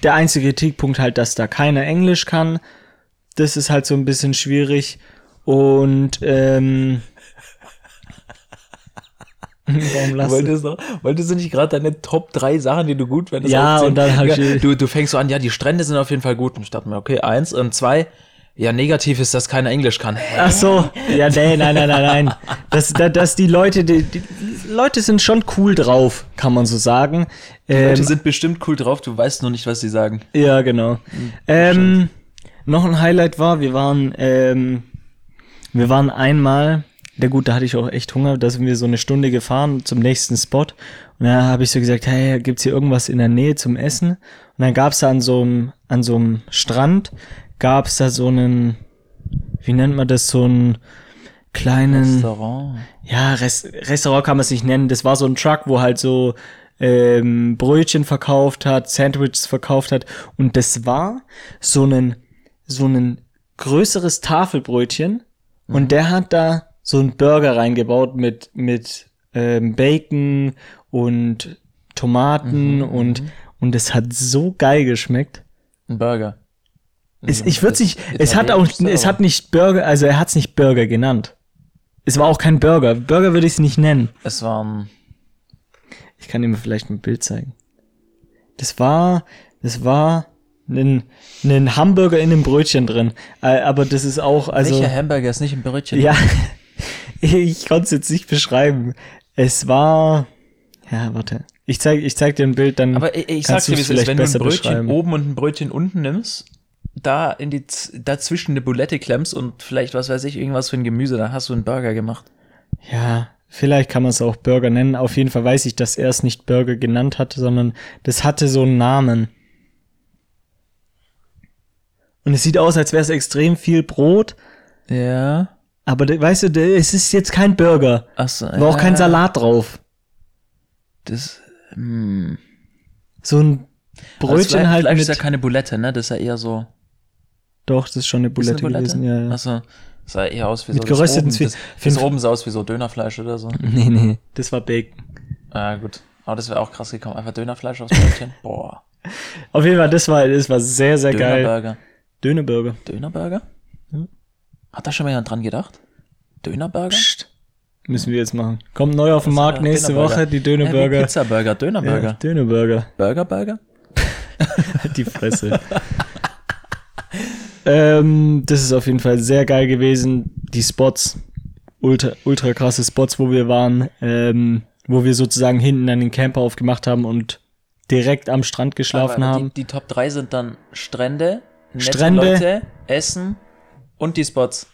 A: der einzige Kritikpunkt halt, dass da keiner Englisch kann. Das ist halt so ein bisschen schwierig. Und ähm, Warum lachst du?
B: Wolltest du, wolltest du nicht gerade deine Top 3 Sachen, die du gut findest,
A: Ja,
B: aufzählen?
A: und dann hab ich-
B: du, du fängst so an, ja, die Strände sind auf jeden Fall gut. Und ich dachte mir, okay, eins. Und zwei, ja, negativ ist, dass keiner Englisch kann.
A: Ach so, ja, nee, nein, nein, nein, nein. Dass, dass, dass die Leute, die, die Leute sind schon cool drauf, kann man so sagen.
B: Die
A: Ähm,
B: Leute sind bestimmt cool drauf, du weißt nur nicht, was sie sagen.
A: ja, genau. Ähm, noch ein Highlight war, wir waren, ähm, wir waren einmal, der gut, da hatte ich auch echt Hunger, da sind wir so eine Stunde gefahren zum nächsten Spot. Und da habe ich so gesagt, hey, gibt's hier irgendwas in der Nähe zum Essen? Und dann gab's da an so einem, an so einem Strand, gab's da so einen, wie nennt man das, so ein, kleinen,
B: Restaurant.
A: ja, Res Restaurant kann man es nicht nennen. Das war so ein Truck, wo halt so ähm, Brötchen verkauft hat, Sandwiches verkauft hat. Und das war so ein, so ein größeres Tafelbrötchen. Und der hat da so einen Burger reingebaut mit, mit ähm, Bacon und Tomaten und, und es hat so geil geschmeckt.
B: Ein Burger.
A: Es, ich würde
B: Das
A: nicht, es hat auch, es hat nicht Burger, also er hat es nicht Burger genannt. Es war auch kein Burger. Burger würde ich es nicht nennen.
B: Es waren.
A: Ich kann mal vielleicht ein Bild zeigen. Das war, das war ein, ein Hamburger in einem Brötchen drin. Äh, Aber das ist auch, also,
B: welcher Hamburger ist nicht im Brötchen?
A: ja, ich konnte es jetzt nicht beschreiben. Es war, ja, warte. Ich zeig, ich zeig dir ein Bild, dann
B: Aber ich, ich
A: kannst
B: sag's dir, wie es ist, wenn du ein Brötchen oben und ein Brötchen unten nimmst, da in die dazwischen eine Bulette klemmst und vielleicht, was weiß ich, irgendwas für ein Gemüse, dann hast du einen Burger gemacht.
A: Ja, vielleicht kann man es auch Burger nennen. Auf jeden Fall weiß ich, dass er es nicht Burger genannt hatte, sondern das hatte so einen Namen. Und es sieht aus, als wäre es extrem viel Brot,
B: Ja.
A: Aber weißt du, es ist jetzt kein Burger.
B: Achso.
A: War auch kein Salat drauf.
B: Das, hm.
A: So ein Brötchen
B: vielleicht,
A: halt
B: vielleicht
A: mit.
B: ist ja keine Bulette, ne? Das ist ja eher so.
A: Doch, das ist schon eine
B: Ist eine
A: Bulette, gewesen, ja, ja.
B: Achso. Das sah eher aus wie
A: Mit
B: so.
A: gerösteten
B: oben,
A: Zwie-
B: das, oben sah aus wie so Dönerfleisch oder so.
A: Nee, nee, das war Bacon.
B: Ah, gut. Aber das wäre auch krass gekommen. Einfach Dönerfleisch aufs Brötchen. Boah.
A: Auf jeden Fall, das war, das war sehr, sehr geil.
B: Dönerburger.
A: Dönerburger.
B: Dönerburger? Hat da schon mal jemand dran gedacht? Dönerburger?
A: Psst. Müssen wir jetzt machen. Kommt neu auf den Markt
B: Ja,
A: nächste
B: Dönerburger.
A: Woche, die
B: Ja, wie
A: Dönerburger.
B: Pizzaburger,
A: Ja,
B: Dönerburger.
A: Dönerburger.
B: Burgerburger?
A: Die Fresse. ähm, das ist auf jeden Fall sehr geil gewesen. Die Spots, ultra, ultra krasse Spots, wo wir waren, ähm, wo wir sozusagen hinten an den Camper aufgemacht haben und direkt am Strand geschlafen
B: Aber
A: haben.
B: Die, die Top 3 sind dann Strände, nette
A: Strände.
B: Leute, Essen und die Spots.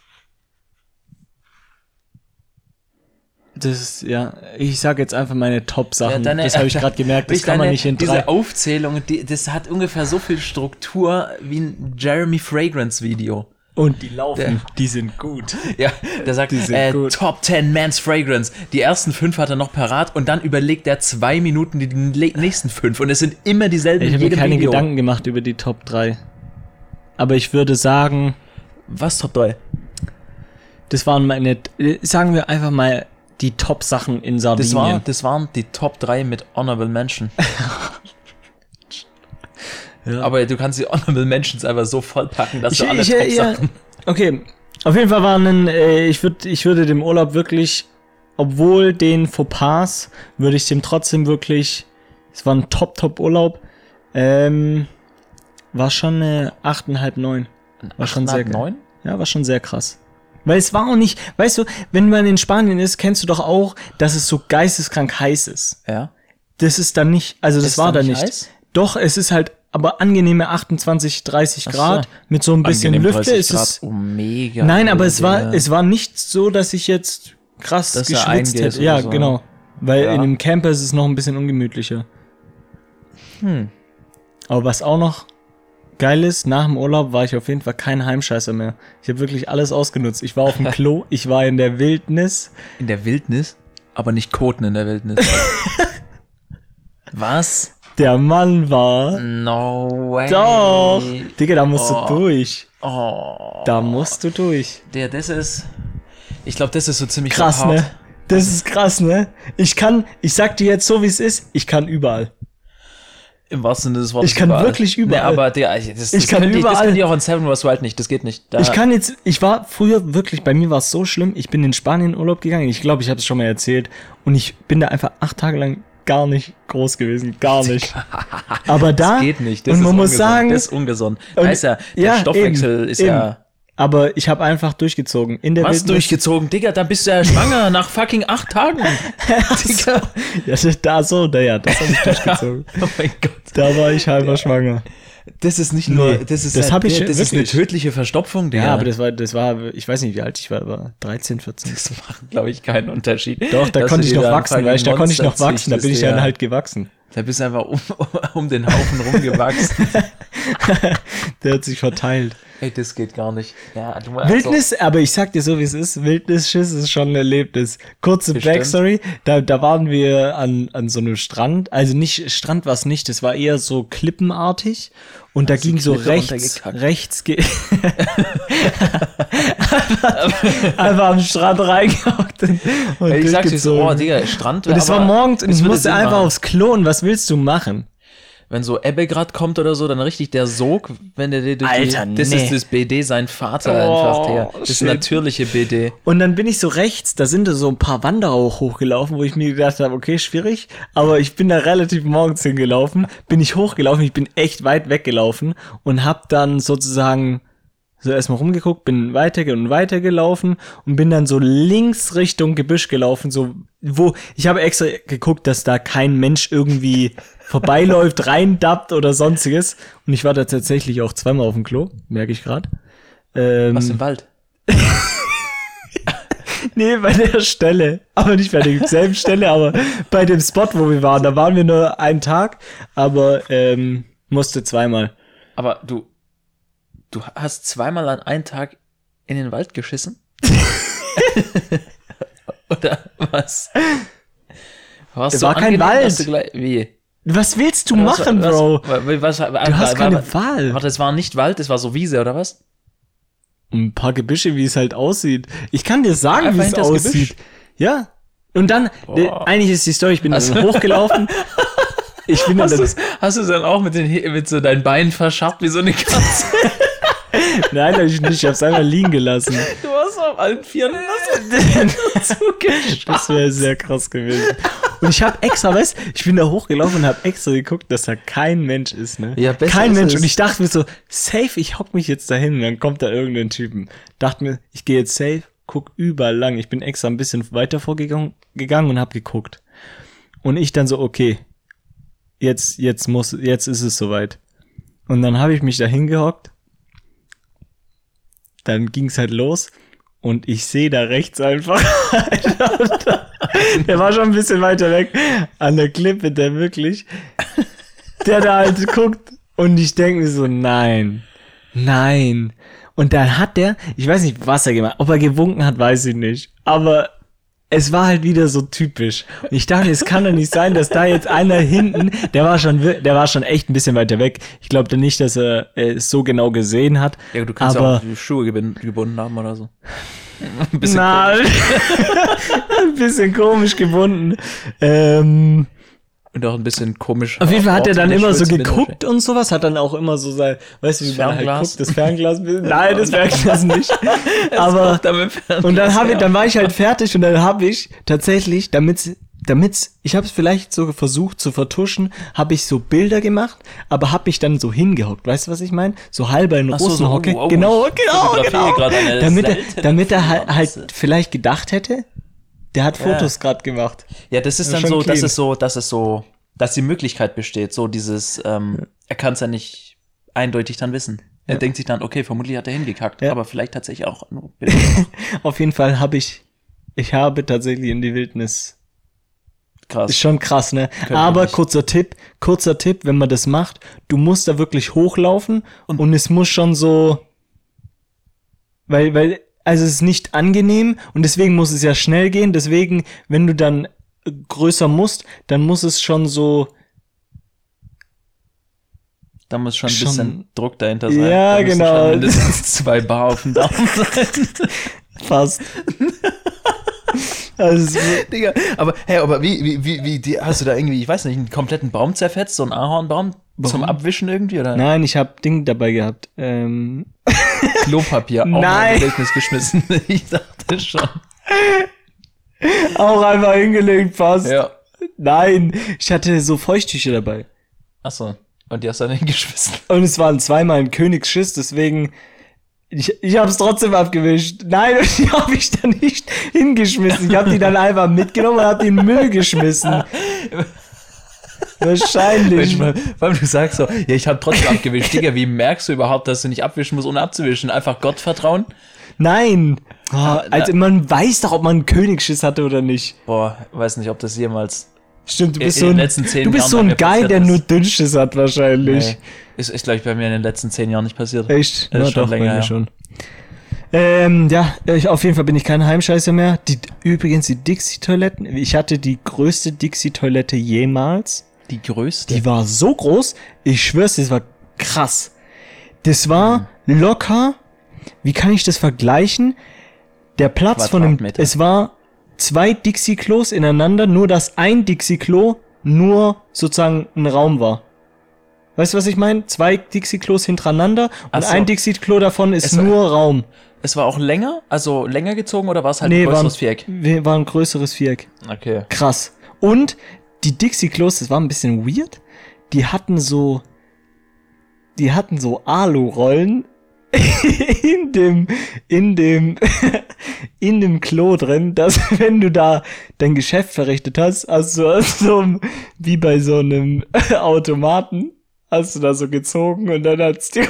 A: Das ist, ja, ich sag jetzt einfach meine Top-Sachen.
B: Ja,
A: das habe ich gerade gemerkt. Das kann man nicht in
B: Diese. Aufzählung, die, das hat ungefähr so viel Struktur wie ein Jeremy Fragrance Video.
A: Und die laufen,
B: Der-
A: die sind gut.
B: Ja, der sagt,
A: Die sind
B: äh,
A: gut.
B: Top 10 Man's Fragrance. Die ersten fünf hat er noch parat und dann überlegt er zwei Minuten die nächsten fünf und es sind immer dieselben
A: Ich habe mir keine
B: Video.
A: Gedanken gemacht über die Top 3. Aber ich würde sagen,
B: Was Top 3?
A: das waren meine, sagen wir einfach mal die Top-Sachen in
B: Das,
A: Sardinien.
B: war, das waren die Top 3 mit Honorable Mention.
A: Ja.
B: Aber du kannst die Honorable Mentions einfach so vollpacken, dass
A: ich,
B: du alle
A: ich, äh, ja, okay, auf jeden Fall waren, ein, äh, ich, würd, ich würde dem Urlaub wirklich, obwohl den Fauxpas, würde ich dem trotzdem wirklich, es war ein Top-Top-Urlaub, ähm, war schon eine 8,5, 9. War schon sehr geil.
B: 9?
A: Ja, war schon sehr krass. Weil es war auch nicht, weißt du, wenn man in Spanien ist, kennst du doch auch, dass es so geisteskrank heiß ist.
B: Ja.
A: Das ist dann nicht, also das
B: Ist
A: war
B: da nicht heiß?
A: Doch, es ist halt aber angenehme 28, 30
B: Ach so.
A: Grad mit so ein bisschen
B: Angenehm
A: Lüfte.
B: 30
A: Ist es.
B: Oh, mega.
A: nein, aber es war, es war nicht so, dass ich jetzt krass
B: Dass
A: geschwitzt hätte. Ja,
B: so.
A: genau. Weil
B: Ja.
A: in einem Camper ist es noch ein bisschen ungemütlicher.
B: Hm.
A: Aber was auch noch geil ist, nach dem Urlaub war ich auf jeden Fall kein Heimscheißer mehr. Ich habe wirklich alles ausgenutzt. Ich war auf dem Klo, ich war in der Wildnis.
B: In der Wildnis, aber nicht Koten in der Wildnis. Was?
A: Der Mann war.
B: No way.
A: Doch! Digga, da musst
B: Oh.
A: du durch.
B: Oh.
A: Da musst du durch.
B: Der, das ist. Ich glaube, das ist so ziemlich
A: Krass, ne? Das ist krass, ne? Ich kann, ich sag dir jetzt so, wie es ist, ich kann überall.
B: Im wahrsten Sinne des Wortes.
A: Ich kann wirklich überall.
B: Nee, aber der, das, das
A: Ich kann
B: könnt ihr- Das
A: überall.
B: ihr auch in Seven Wars Wild nicht. Das geht nicht. Da,
A: Ich kann jetzt, ich war früher wirklich, bei mir war es so schlimm, ich bin in Spanien in Urlaub gegangen, ich glaube, ich habe es schon mal erzählt, und ich bin da einfach acht Tage lang gar nicht groß gewesen, gar nicht. Aber da,
B: das geht nicht. Das
A: und man
B: ist
A: muss
B: ungesund.
A: sagen,
B: das ist ungesund. Da ist ja, der
A: ja,
B: Stoffwechsel
A: eben,
B: ist
A: eben.
B: ja.
A: Aber ich habe einfach durchgezogen. In der
B: Was
A: Wildnis-
B: durchgezogen? Digga, da bist du ja schwanger nach fucking acht Tagen. Digga.
A: Ja, da so, da ja, das habe ich durchgezogen.
B: Oh mein Gott.
A: Da war ich halber schwanger.
B: Das ist nicht nur,
A: Nee,
B: das ist,
A: das
B: halt-
A: ich
B: das ist eine tödliche Verstopfung, Digga.
A: Ja, aber das war, das war, ich weiß nicht, wie alt ich war, aber 13, 14.
B: das macht, glaube ich, keinen Unterschied.
A: Doch, da konnte ich noch wachsen, du, da konnte ich noch wachsen, da bin ich
B: züchtest,
A: dann
B: ja.
A: halt gewachsen.
B: Da bist du einfach um, um den Haufen rumgewachsen.
A: Der hat sich verteilt.
B: Ey, das geht gar nicht. Ja, du meinst
A: Wildnis, aber ich sag dir so, wie es ist. Wildnisschiss ist schon ein Erlebnis. Kurze
B: Bestimmt.
A: Backstory. Da, da waren wir an, an so einem Strand. Also nicht, Strand war es nicht. Das war eher so klippenartig. Und da ging so rechts, rechts, ge einfach, am Strand reingehockt und,
B: ich sag's dir so, oh, Digga, Strand.
A: Und es war morgens und ich musste einfach
B: machen.
A: aufs Klo und was willst du machen?
B: Wenn so Ebbe grad kommt oder so, dann richtig der Sog, wenn der dir durch
A: Alter,
B: die, Das
A: nee.
B: ist das BD, sein Vater
A: Oh,
B: einfach, Digga. Das
A: shit.
B: natürliche BD.
A: Und dann bin ich so rechts, da sind da so ein paar Wanderer auch hochgelaufen, wo ich mir gedacht habe, okay, schwierig, aber ich bin da relativ morgens hingelaufen, bin ich hochgelaufen, ich bin echt weit weggelaufen und hab dann sozusagen so erstmal rumgeguckt, bin weiter und weiter gelaufen und bin dann so links Richtung Gebüsch gelaufen, so wo ich habe extra geguckt, dass da kein Mensch irgendwie vorbeiläuft, reindappt oder sonstiges und ich war da tatsächlich auch zweimal auf dem Klo, merke ich gerade. Ähm,
B: Was im Wald?
A: Nee, bei der Stelle. Aber nicht bei derselben Stelle, aber bei dem Spot, wo wir waren. Da waren wir nur einen Tag, aber ähm, musste zweimal.
B: Aber du, du hast zweimal an einem Tag in den Wald geschissen? Oder was? Warst
A: Es war kein Wald.
B: gleich, wie?
A: Was willst du
B: Was-
A: machen,
B: was,
A: Bro?
B: Was,
A: Du hast keine Wahl.
B: Warte, es war nicht Wald, es war so Wiese, oder was?
A: Ein paar Gebüsche, wie es halt aussieht. Ich kann dir sagen, wie es aussieht.
B: Gebüsch.
A: Ja. Und dann,
B: Boah.
A: eigentlich ist die Story, ich bin
B: Also-
A: dann hochgelaufen. Ich bin dann,
B: Hast du hast du dann auch mit, den, mit so deinen Beinen verscharrt wie so eine Katze?
A: nein, hab ich nicht, ich hab's einfach liegen gelassen.
B: du hast auf allen Vieren zugeschaut.
A: Das wäre sehr krass gewesen. Und ich habe extra, weißt ich bin da hochgelaufen und habe extra geguckt, dass da kein Mensch ist, ne?
B: Ja, besser
A: kein Mensch. Und ich dachte mir so, safe, ich hock mich jetzt dahin und dann kommt da irgendein Typen. Dachte mir, ich gehe jetzt safe, guck überall lang. Ich bin extra ein bisschen weiter vorgegangen gegangen und habe geguckt. Und ich dann so, okay, jetzt, jetzt muss, jetzt ist es soweit. Und dann habe ich mich da hingehockt. Dann ging's halt los. Und ich sehe da rechts einfach. der war schon ein bisschen weiter weg. An der Klippe, der wirklich. Der da halt guckt. Und ich denke mir so, nein. Nein. Und dann hat der, ich weiß nicht, was er gemacht. Ob er gewunken hat, weiß ich nicht. Aber es war halt wieder so typisch. Und ich dachte, es kann doch nicht sein, dass da jetzt einer hinten, der war schon, der war schon echt ein bisschen weiter weg. Ich glaube nicht, dass er äh, es so genau gesehen hat.
B: Ja, du kannst
A: aber
B: auch die Schuhe gebunden haben oder so. Ein bisschen
A: Na, ein bisschen komisch gebunden. Ähm,
B: Und auch ein bisschen komisch.
A: auf jeden Fall hat er dann immer so geguckt und sowas, hat dann auch immer so sein, weißt du, wie man halt
B: Fernglas?
A: guckt, das Fernglas. Nein, das Fernglas nicht. Aber und dann habe ich, dann war ich halt fertig und dann habe ich tatsächlich, damit damit ich habe es vielleicht so versucht zu vertuschen, habe ich so Bilder gemacht, aber habe mich dann so hingehockt, weißt du, was ich meine? So halber in
B: Ach so, so,
A: Russenhocke.
B: oh, oh,
A: genau, genau, genau. Damit er, damit er halt, halt vielleicht gedacht hätte, der hat Fotos gerade gemacht.
B: Ja, das ist
A: Ja,
B: dann so, das
A: clean.
B: ist so, das ist so, dass die Möglichkeit besteht, so dieses, ähm, er kann es ja nicht eindeutig dann wissen. Er denkt sich dann, okay, vermutlich hat er hingekackt,
A: Ja.
B: aber vielleicht tatsächlich auch.
A: Auf jeden Fall habe ich, ich habe tatsächlich in die Wildnis
B: Krass.
A: Ist schon krass, ne?
B: Könnte
A: Aber kurzer Tipp, kurzer Tipp, wenn man das macht, du musst da wirklich hochlaufen und, es muss schon so, weil, weil, also es ist nicht angenehm und deswegen muss es ja schnell gehen. Deswegen, wenn du dann größer musst, dann muss es schon so,
B: Da muss schon ein
A: Schon-
B: bisschen Druck dahinter sein.
A: Ja,
B: da
A: genau.
B: Mindestens zwei Bar auf dem Daumen sein.
A: fast. also,
B: Digga, aber, hey, aber wie, wie, wie, wie, hast du da irgendwie, ich weiß nicht, einen kompletten Baum zerfetzt, so einen Ahornbaum zum
A: Warum?
B: Abwischen irgendwie, oder?
A: nein, ich habe Ding dabei gehabt. Ähm,
B: Klopapier auch
A: Nein.
B: in Wildnis geschmissen. Ich dachte schon.
A: auch einfach hingelegt, fast.
B: Ja.
A: Nein, ich hatte so Feuchttücher dabei.
B: Achso. Und die hast du dann hingeschmissen.
A: Und es waren zweimal ein Königsschiss, deswegen ich, ich habe es trotzdem abgewischt. Nein, die habe ich dann nicht hingeschmissen. Ich habe die dann einfach mitgenommen und habe die in den Müll geschmissen. Wahrscheinlich.
B: Manchmal, weil du sagst so, ja, ich habe trotzdem abgewischt. Digga, wie merkst du überhaupt, dass du nicht abwischen musst, ohne abzuwischen? Einfach Gott vertrauen?
A: Nein. Oh, also man weiß doch, ob man einen Königsschiss hatte oder nicht.
B: Boah, weiß nicht, ob das jemals
A: Stimmt, du bist
B: in
A: so ein,
B: letzten zehn
A: du bist so ein Guy, der
B: ist.
A: nur Dünnschiss hat wahrscheinlich.
B: Nee. Ist, ist glaube ich, bei mir in den letzten zehn Jahren nicht passiert.
A: Echt?
B: Das ist schon länger
A: bei mir
B: her.
A: schon. Ähm, ja, ich, auf jeden Fall bin ich kein Heimscheißer mehr. Die, übrigens, die Dixie-Toiletten. Ich hatte die größte Dixie-Toilette jemals.
B: Die größte.
A: Die war so groß, ich schwör's, das war krass. Das war locker, wie kann ich das vergleichen? Der Platz von
B: Quadratmeter.
A: es war zwei Dixie-Klos ineinander, nur dass ein Dixie-Klo nur sozusagen ein Raum war. Weißt du, was ich meine? Zwei Dixie-Klos hintereinander und
B: so.
A: ein Dixie-Klo davon ist
B: Es war-
A: nur Raum.
B: es war auch länger, also länger gezogen oder war es halt
A: Nee,
B: ein
A: war
B: größeres
A: ein,
B: Viereck?
A: wir- war ein größeres Viereck.
B: Okay.
A: Krass. Und die Dixie-Klos, das war ein bisschen weird. Die hatten so, die hatten so Alu-Rollen in dem, in dem, in dem Klo drin, dass wenn du da dein Geschäft verrichtet hast, hast du so wie bei so einem Automaten, hast du da so gezogen und dann hat's die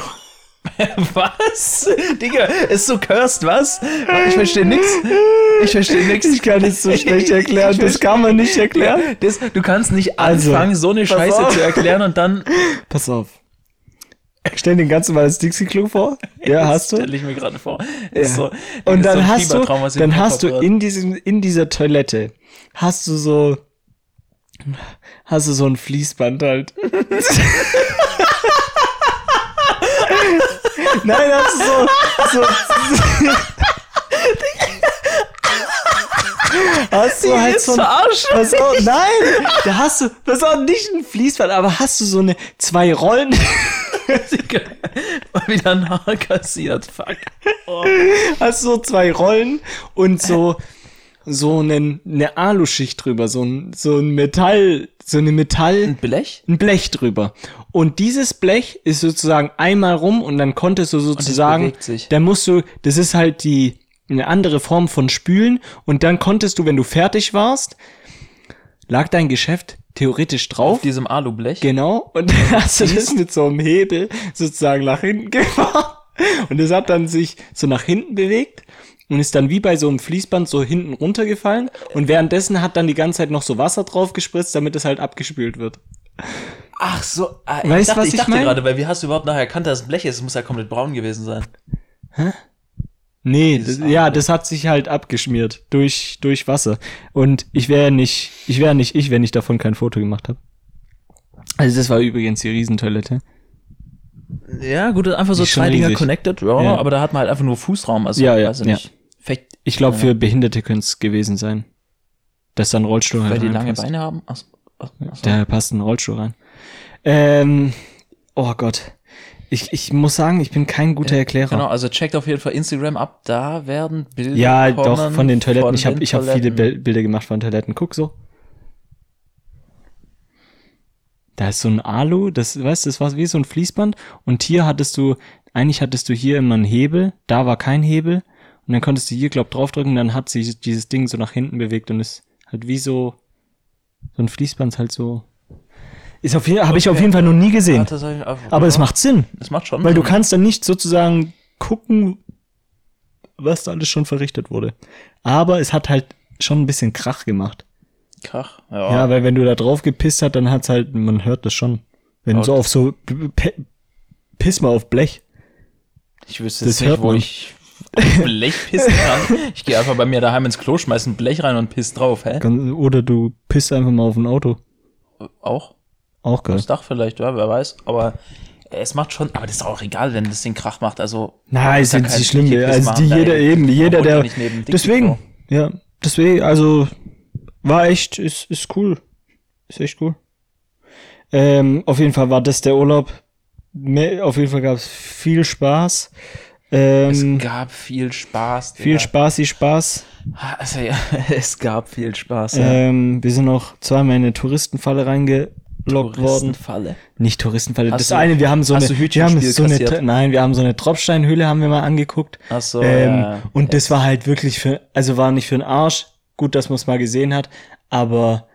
B: Was? Digga, ist so cursed, was? Ich verstehe nix. Ich verstehe nix.
A: Ich kann es so schlecht erklären, das kann man nicht erklären.
B: Das, du kannst nicht
A: Also,
B: anfangen, so eine Scheiße
A: auf.
B: zu erklären und dann.
A: Pass auf. Stell den ganzen Mal das Dixie-Klo vor. Ja, hast du?
B: Stell ich mir gerade vor. Ist so,
A: Und
B: so
A: dann
B: ein
A: hast du, dann hast du in diesem, in dieser Toilette, hast du so, hast du so ein Fließband halt. Nein, hast du so, so, hast du halt so ein, pass auf, nein, da hast du, pass auf, nicht ein Fließband, aber hast du so eine, zwei Rollen,
B: Wieder ein Haar kassiert. Fuck.
A: hast so zwei Rollen und so so einen, eine Aluschicht drüber, so ein so ein Metall, so eine Metall,
B: Ein Blech?
A: ein Blech drüber. Und dieses Blech ist sozusagen einmal rum und dann konntest du sozusagen,
B: bewegt sich.
A: da musst du, das ist halt die eine andere Form von Spülen und dann konntest du, wenn du fertig warst, lag dein Geschäft theoretisch drauf.
B: Auf diesem Alublech.
A: Genau, und dann hast du das mit so einem Hebel sozusagen nach hinten gemacht. Und es hat dann sich so nach hinten bewegt und ist dann wie bei so einem Fließband so hinten runtergefallen. Und währenddessen hat dann die ganze Zeit noch so Wasser drauf gespritzt, damit es halt abgespült wird.
B: Ach so. Ah, ich
A: Weißt du, was
B: ich
A: ich
B: dachte
A: mein?
B: gerade, weil wie hast du überhaupt nachher erkannt, dass es ein Blech ist? Es muss ja komplett braun gewesen sein.
A: Nee,
B: Dieses
A: das, ja, das hat sich halt abgeschmiert durch, durch Wasser. Und ich wäre nicht, ich wäre nicht ich, wenn ich davon kein Foto gemacht habe. Also das war übrigens die Riesentoilette.
B: Ja, gut, einfach so
A: Die ist schon
B: zwei Dinger connected, ja,
A: Ja.
B: aber da hat man halt einfach nur Fußraum, also
A: Ja, ja, ja.
B: nicht. Vielleicht,
A: Ich glaube, für Behinderte könnte es gewesen sein. Dass da ein Rollstuhl
B: weil
A: halt
B: die lange
A: reinpasst.
B: Beine haben. Ach,
A: Da passt ein Rollstuhl rein. Ähm, oh Gott. Ich, ich muss sagen, ich bin kein guter Erklärer.
B: Genau, also checkt auf jeden Fall Instagram ab, da werden Bilder
A: Ja,
B: kommen
A: doch, von den Toiletten.
B: von
A: ich habe hab viele Bilder gemacht von Toiletten. Guck so. Da ist so ein Alu, das, weißt du, das war wie so ein Fließband. Und hier hattest du, eigentlich hattest du hier immer einen Hebel, da war kein Hebel. Und dann konntest du hier, glaub, draufdrücken, dann hat sich dieses Ding so nach hinten bewegt und ist halt wie so, so ein Fließband halt so. Ist auf jeden, habe ich auf jeden Fall noch nie
B: Ja,
A: gesehen.
B: das ich auch-
A: Aber es
B: ja,
A: macht Sinn.
B: das macht schon
A: Weil du
B: Sinn.
A: kannst dann nicht sozusagen gucken, was da alles schon verrichtet wurde. Aber es hat halt schon ein bisschen Krach gemacht.
B: Krach.
A: Ja,
B: Ja,
A: weil wenn du da drauf gepisst hast, dann hat's halt, man hört das schon. Wenn
B: Aber
A: so auf so, p- piss mal auf Blech.
B: ich wüsste
A: das
B: jetzt nicht,
A: hört
B: wo
A: man.
B: ich Blech pissen kann. Ich gehe einfach bei mir daheim ins Klo, schmeiß ein Blech rein und piss drauf, hä?
A: Oder du pisst einfach mal auf ein Auto.
B: Auch?
A: Auch geil.
B: Das Dach vielleicht, ja, wer weiß. Aber es macht schon, aber das ist auch egal, wenn das Ding Krach macht. Also
A: Nein, sind sie schlimm. Also die jeder eben, jeder der.
B: nicht
A: Deswegen, ja, deswegen, also war echt, ist, ist cool. Ist echt cool. Ähm, auf jeden Fall war das der Urlaub. Auf jeden Fall gab es viel Spaß.
B: Es
A: Ähm,
B: gab viel Spaß.
A: viel
B: Digga.
A: Spaß, Spaß.
B: Also ja, es gab viel Spaß. Ja.
A: Ähm, wir sind noch zweimal in eine Touristenfalle reingelockt worden.
B: Touristenfalle.
A: Nicht Touristenfalle.
B: Hast
A: das
B: du-
A: eine, wir haben so eine, wir haben so eine, nein, wir haben so eine Tropfsteinhöhle haben wir mal angeguckt.
B: Ach so,
A: ähm,
B: ja.
A: Und das war halt wirklich für, also war nicht für den Arsch. Gut, dass man es mal gesehen hat, aber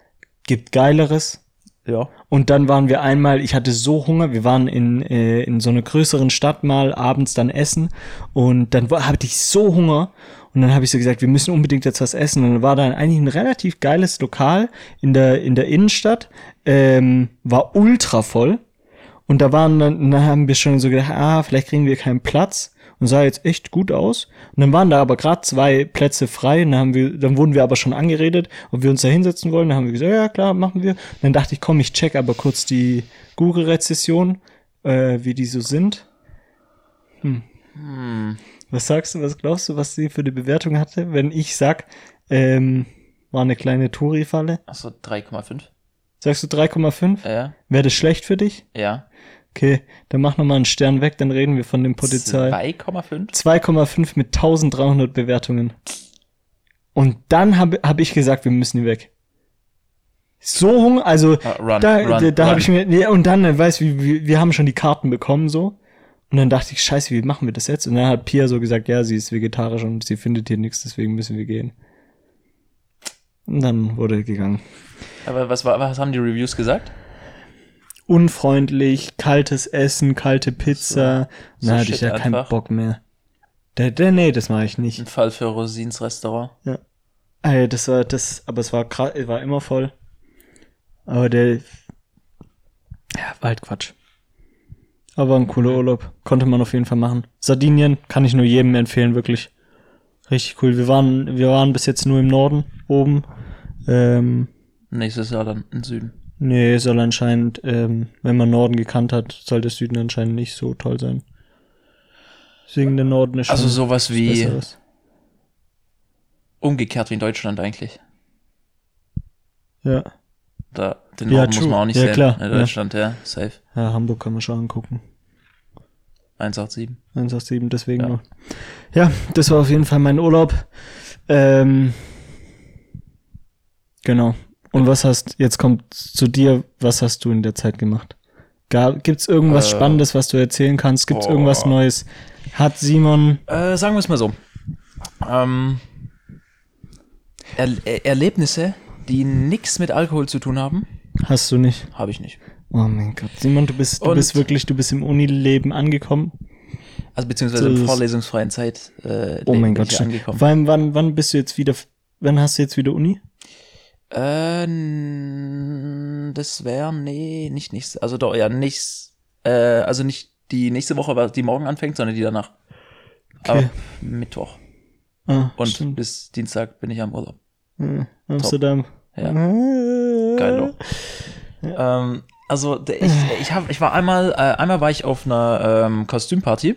A: gibt geileres.
B: Ja.
A: Und dann waren wir einmal, ich hatte so Hunger, wir waren in, äh, in so einer größeren Stadt mal abends dann essen. Und dann hatte ich so Hunger. Und dann habe ich so gesagt, wir müssen unbedingt jetzt was essen. Und dann war da eigentlich ein relativ geiles Lokal in der, in der Innenstadt, ähm, war ultra voll. Und da waren dann, dann haben wir schon so gedacht, ah, vielleicht kriegen wir keinen Platz und sah jetzt echt gut aus. Und dann waren da aber gerade zwei Plätze frei und dann haben wir, dann wurden wir aber schon angeredet, ob wir uns da hinsetzen wollen. Dann haben wir gesagt, ja klar, machen wir. Und dann dachte ich, komm, ich check aber kurz die Google-Rezession, äh, wie die so sind. Hm. Was sagst du, was glaubst du, was sie für eine Bewertung hatte? Wenn ich sag, ähm, war eine kleine Touri-Falle.
B: Achso, 3,5.
A: Sagst du 3,5?
B: Ja.
A: Wäre das schlecht für dich?
B: Ja.
A: Okay, dann mach noch mal einen Stern weg, dann reden wir von dem Potenzial.
B: 2,5?
A: 2,5 mit 1300 Bewertungen. Und dann habe hab ich gesagt, wir müssen hier weg. So Hunger, also
B: Ah, run,
A: da,
B: run,
A: da, habe ich mir, ja, und dann, weißt du, wir, wir haben schon die Karten bekommen so. Und dann dachte ich, scheiße, wie machen wir das jetzt? Und dann hat Pia so gesagt, ja, sie ist vegetarisch und sie findet hier nichts, deswegen müssen wir gehen. Und dann wurde gegangen.
B: Aber was, war, was haben die Reviews gesagt?
A: Unfreundlich, kaltes Essen, kalte Pizza.
B: So
A: dann hatte
B: shit
A: ich ja keinen
B: einfach.
A: Bock mehr. Der, der, nee, das mache ich nicht.
B: Ein Fall für Rosins Restaurant.
A: Ja. Ey, das war das, aber es war war immer voll. Aber der ja, war halt Quatsch. Aber ein cooler Urlaub. Konnte man auf jeden Fall machen. Sardinien kann ich nur jedem empfehlen, wirklich. Richtig cool. Wir waren, wir waren bis jetzt nur im Norden oben. Ähm,
B: Nächstes Jahr dann im Süden.
A: Nee, soll anscheinend, ähm, wenn man Norden gekannt hat, soll der Süden anscheinend nicht so toll sein. Deswegen der Norden ist schon
B: Also sowas
A: was
B: wie
A: Besseres.
B: umgekehrt wie in Deutschland eigentlich.
A: Ja.
B: Da, den
A: Ja,
B: Norden muss
A: true.
B: man auch nicht
A: Ja,
B: sehen.
A: klar,
B: In
A: ja.
B: Deutschland, ja. safe.
A: ja, Hamburg kann man schon angucken.
B: 187.
A: 187, deswegen
B: Ja.
A: nur. Ja, das war auf jeden Fall mein Urlaub. Ähm, genau. Und was hast, jetzt kommt zu dir, was hast du in der Zeit gemacht? Gab, gibt's irgendwas
B: Äh,
A: Spannendes, was du erzählen kannst? Gibt's
B: boah.
A: irgendwas Neues? Hat Simon,
B: Äh, sagen wir es mal so. Ähm, er er Erlebnisse, die nichts mit Alkohol zu tun haben,
A: hast du nicht?
B: habe ich nicht.
A: Oh mein Gott. Simon, du bist, du
B: Und-
A: bist wirklich, du bist im Unileben angekommen.
B: Also beziehungsweise in
A: es.
B: vorlesungsfreien Zeit äh,
A: Oh mein Gott,
B: angekommen.
A: Vor allem, wann, wann bist du jetzt wieder, wann hast du jetzt wieder Uni?
B: Äh, das wäre, nee, nicht nächste, also doch, ja, nicht, äh, also nicht die nächste Woche, die morgen anfängt, sondern die danach.
A: Okay.
B: Aber Mittwoch.
A: Ah,
B: Und
A: stimmt.
B: bis Dienstag bin ich am Urlaub.
A: Ja, Amsterdam.
B: Ja.
A: Ah.
B: Geilo. Ähm, also der, ich, ich, hab, ich war einmal, äh, einmal war ich auf einer ähm, Kostümparty.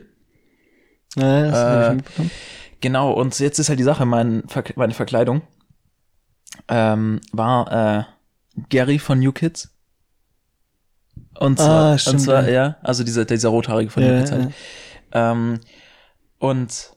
A: Ja, das ich
B: Äh,
A: mitbekommen.
B: Genau, und jetzt ist halt die Sache, mein, meine Verkleidung ähm, war äh, Gary von New Kids. Und zwar,
A: Ah, stimmt,
B: und zwar
A: ja.
B: ja. also dieser, dieser rothaarige von
A: Ja,
B: New Kids
A: ja.
B: halt. Ähm, und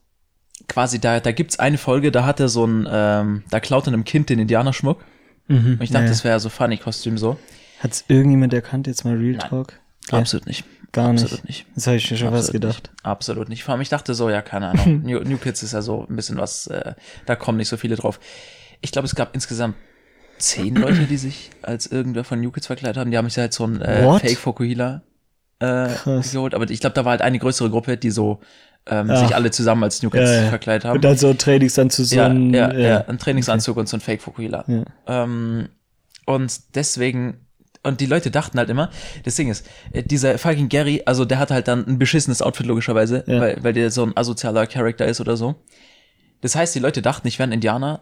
B: quasi da, da gibt's eine Folge, da hat er so ein, ähm, da klaut er einem Kind den Indianerschmuck.
A: Mhm.
B: Und ich dachte,
A: ja.
B: das wäre so funny Kostüm so.
A: Hat's irgendjemand erkannt, jetzt mal Real
B: Nein.
A: Talk? Okay.
B: Absolut nicht.
A: Gar nicht.
B: Absolut nicht.
A: Das habe ich mir schon was
B: Absolut
A: gedacht.
B: Nicht. Absolut nicht. Vor allem, ich dachte so, ja, keine Ahnung. New, New Kids ist ja so ein bisschen was, äh, da kommen nicht so viele drauf. Ich glaube, es gab insgesamt zehn Leute, die sich als irgendwer von New Kids verkleidet haben. Die haben sich halt so ein äh? Fake Fokuhila äh,
A: Krass.
B: geholt. Aber ich glaube, da war halt eine größere Gruppe, die so ähm,
A: Ja.
B: sich alle zusammen als New Kids
A: Ja, ja.
B: verkleidet haben.
A: Und dann so Trainings dann zu so
B: ja, ja,
A: äh,
B: ja, ein Trainingsanzug und so ein Fake Fokuhila.
A: Ja.
B: Ähm, und deswegen, und die Leute dachten halt immer, das Ding ist, äh, dieser fucking Gary, also der hat halt dann ein beschissenes Outfit logischerweise,
A: Ja.
B: weil, weil der so ein asozialer Charakter ist oder so. Das heißt, die Leute dachten, ich wäre ein Indianer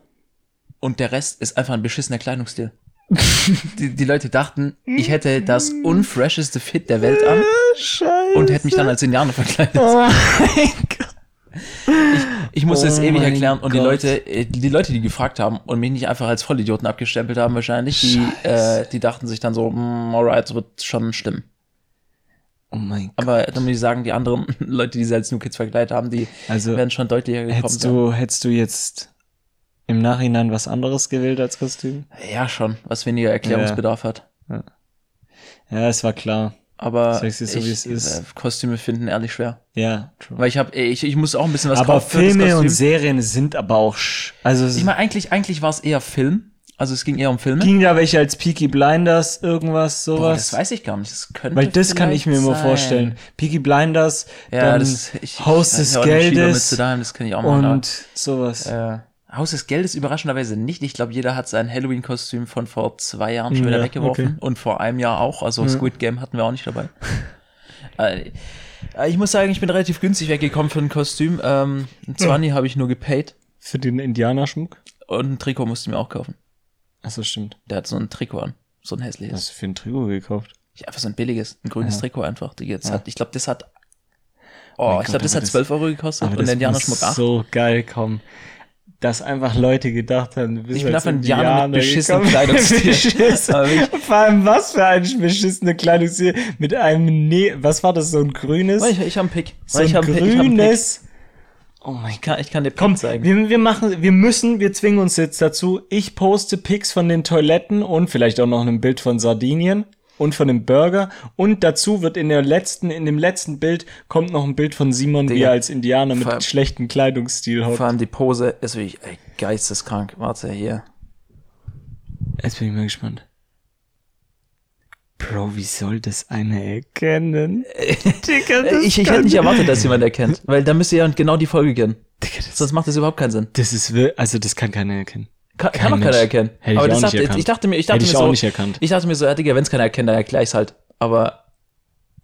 B: und der Rest ist einfach ein beschissener Kleidungsstil. die, die Leute dachten, ich hätte das unfresheste Fit der Welt an
A: Scheiße.
B: und hätte mich dann als Indianer verkleidet.
A: Oh mein Gott.
B: Ich musste
A: Oh
B: es ewig erklären und die. Leute, äh, die Leute, die gefragt haben und mich nicht einfach als Vollidioten abgestempelt haben wahrscheinlich, die, äh, die dachten sich dann so, mm, alright, wird schon stimmen.
A: Oh mein Gott.
B: Aber dann muss ich sagen, die anderen Leute, die sie als New Kids verkleidet haben, die
A: Also,
B: werden schon deutlicher gekommen
A: hättest du, hättest du jetzt im Nachhinein was anderes gewählt als Kostüm?
B: Ja, schon, was weniger Erklärungsbedarf hat.
A: Ja, es war klar.
B: Aber
A: so, wie es
B: ich,
A: ist.
B: äh, Kostüme finden ehrlich schwer.
A: Ja, true.
B: Weil ich habe, ich, ich muss auch ein bisschen was
A: aber
B: das
A: Filme und. Serien sind aber auch, sch also,
B: Ich meine, eigentlich, eigentlich war es eher Film, Also es ging eher um Filme.
A: Ging da welche als Peaky Blinders, irgendwas,
B: Boah,
A: sowas?
B: das weiß ich gar nicht. Das könnte
A: Weil das kann ich mir
B: vielleicht
A: immer
B: sein.
A: vorstellen. Peaky Blinders,
B: Ja,
A: dann
B: das ich,
A: Haus
B: ich,
A: des
B: ja, Schieber mit
A: Geldes
B: zu daheim, das kenne ich auch mal.
A: und sowas.
B: Äh, Haus des Geldes überraschenderweise nicht. Ich glaube, jeder hat sein Halloween-Kostüm von vor zwei Jahren schon wieder
A: Ja,
B: weggeworfen.
A: okay.
B: Und vor einem Jahr auch. Also Squid Game hatten wir auch nicht dabei. äh, äh, ich muss sagen, ich bin relativ günstig weggekommen für ein Kostüm. Ähm, ein 20 habe ich nur gepaid.
A: Für den Indianerschmuck?
B: Und ein Trikot musste ich mir auch kaufen.
A: Achso, stimmt.
B: Der hat so ein Trikot an. So ein hässliches.
A: Hast du für ein Trikot gekauft?
B: Ja, einfach so ein billiges, ein grünes
A: Ja.
B: Trikot einfach. Die jetzt
A: Ja.
B: hat, ich glaube, das hat.
A: Mein
B: Oh,
A: Gott,
B: ich glaube, das hat
A: das-
B: 12 Euro gekostet und der Indianerschmuck
A: muss
B: 8.
A: so geil kommen. Dass einfach Leute gedacht haben, du bist
B: Ich bin ein Indianer mit beschissenem
A: gekommen.
B: Kleidungsstil.
A: Vor allem was für ein beschissener Kleidungsstil mit einem ne was war das so ein grünes?
B: Ich, ich habe Pick.
A: so ein
B: ich Pick.
A: grünes. Oh mein
B: Ich kann, ich kann dir Pick
A: Komm,
B: zeigen.
A: wir, wir machen, wir müssen, wir zwingen uns jetzt dazu. Ich poste Pics von den Toiletten und vielleicht auch noch ein Bild von Sardinien und von dem Burger. Und dazu wird in der letzten, in dem letzten Bild kommt noch ein Bild von Simon, wie
B: Digga,
A: er als Indianer mit
B: allem-
A: schlechtem Kleidungsstil hockt.
B: Vor allem die Pose ist wirklich ey, geisteskrank. Warte, hier.
A: Jetzt bin ich mal gespannt. Bro, wie soll das einer erkennen? Digga,
B: Äh, Ich, ich hätte nicht erwartet, dass jemand erkennt. Weil da müsste ja genau die Folge kennen.
A: Digga, das,
B: Sonst macht das überhaupt keinen Sinn.
A: das ist wir, also das kann keiner erkennen.
B: Kann, kann doch keiner erkennen.
A: Hätte ich
B: Aber
A: auch
B: das
A: nicht
B: dachte,
A: erkannt.
B: ich dachte mir, ich dachte
A: Hätte
B: mir
A: ich
B: so,
A: auch nicht erkannt.
B: ich dachte mir so, ja, Digga, wenn es keiner erkennt, dann erklär ich's halt. Aber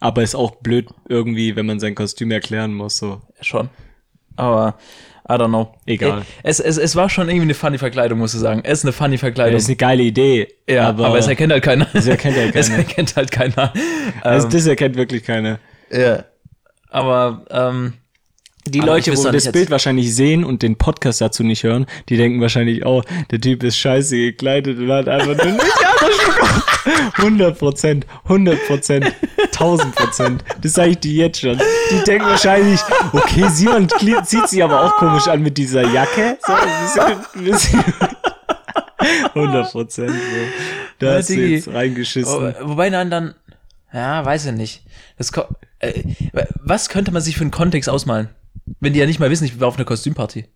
A: Aber ist auch blöd irgendwie, wenn man sein Kostüm erklären muss, so.
B: schon. Aber I don't know.
A: Egal.
B: Ey, Es, es, es war schon irgendwie eine funny Verkleidung, muss ich sagen. Es ist eine funny Verkleidung.
A: Das ist eine geile Idee.
B: ja, aber, es erkennt halt keiner.
A: Es erkennt halt
B: Es
A: keiner.
B: erkennt halt keiner.
A: also das erkennt wirklich keiner.
B: ja. Aber, ähm,
A: Die
B: aber
A: Leute, wo das Bild wahrscheinlich sehen und den Podcast dazu nicht hören, die denken wahrscheinlich, oh, der Typ ist scheiße gekleidet und hat einfach nur nicht 100 Prozent, 100 Prozent, 1000 Prozent. Das sage ich dir jetzt schon. Die denken wahrscheinlich, okay, Simon zieht sich aber auch komisch an mit dieser Jacke. So, ein bisschen, ein bisschen. 100 Prozent. So. Da hast du jetzt reingeschissen.
B: Oh, wobei dann dann, ja, weiß ich nicht. Das, äh, was könnte man sich für einen Kontext ausmalen? Wenn die ja nicht mal wissen, ich war auf einer Kostümparty.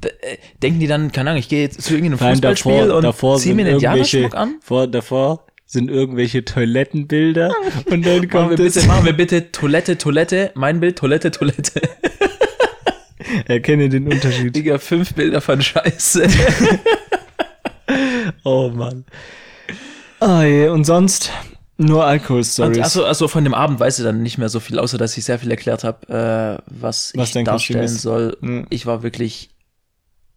B: Da, äh, denken die dann, keine Ahnung, ich gehe jetzt zu irgendeinem
A: allem
B: Fußballspiel und
A: davor
B: zieh mir einen
A: irgendwelche,
B: Indianerschmuck an?
A: vor, davor sind irgendwelche Toilettenbilder und dann
B: Machen
A: kommt
B: wir,
A: es,
B: bitte, machen wir bitte Toilette, Toilette, mein Bild, Toilette, Toilette.
A: erkenne den Unterschied.
B: Digga, fünf Bilder von Scheiße.
A: Oh Mann. Oh je, und sonst nur Alkohol-Stories.
B: also, also von dem Abend weiß ich dann nicht mehr so viel, außer dass ich sehr viel erklärt habe, äh, was,
A: Was
B: ich
A: Kostüm
B: darstellen
A: ist.
B: soll.
A: Ja.
B: Ich war wirklich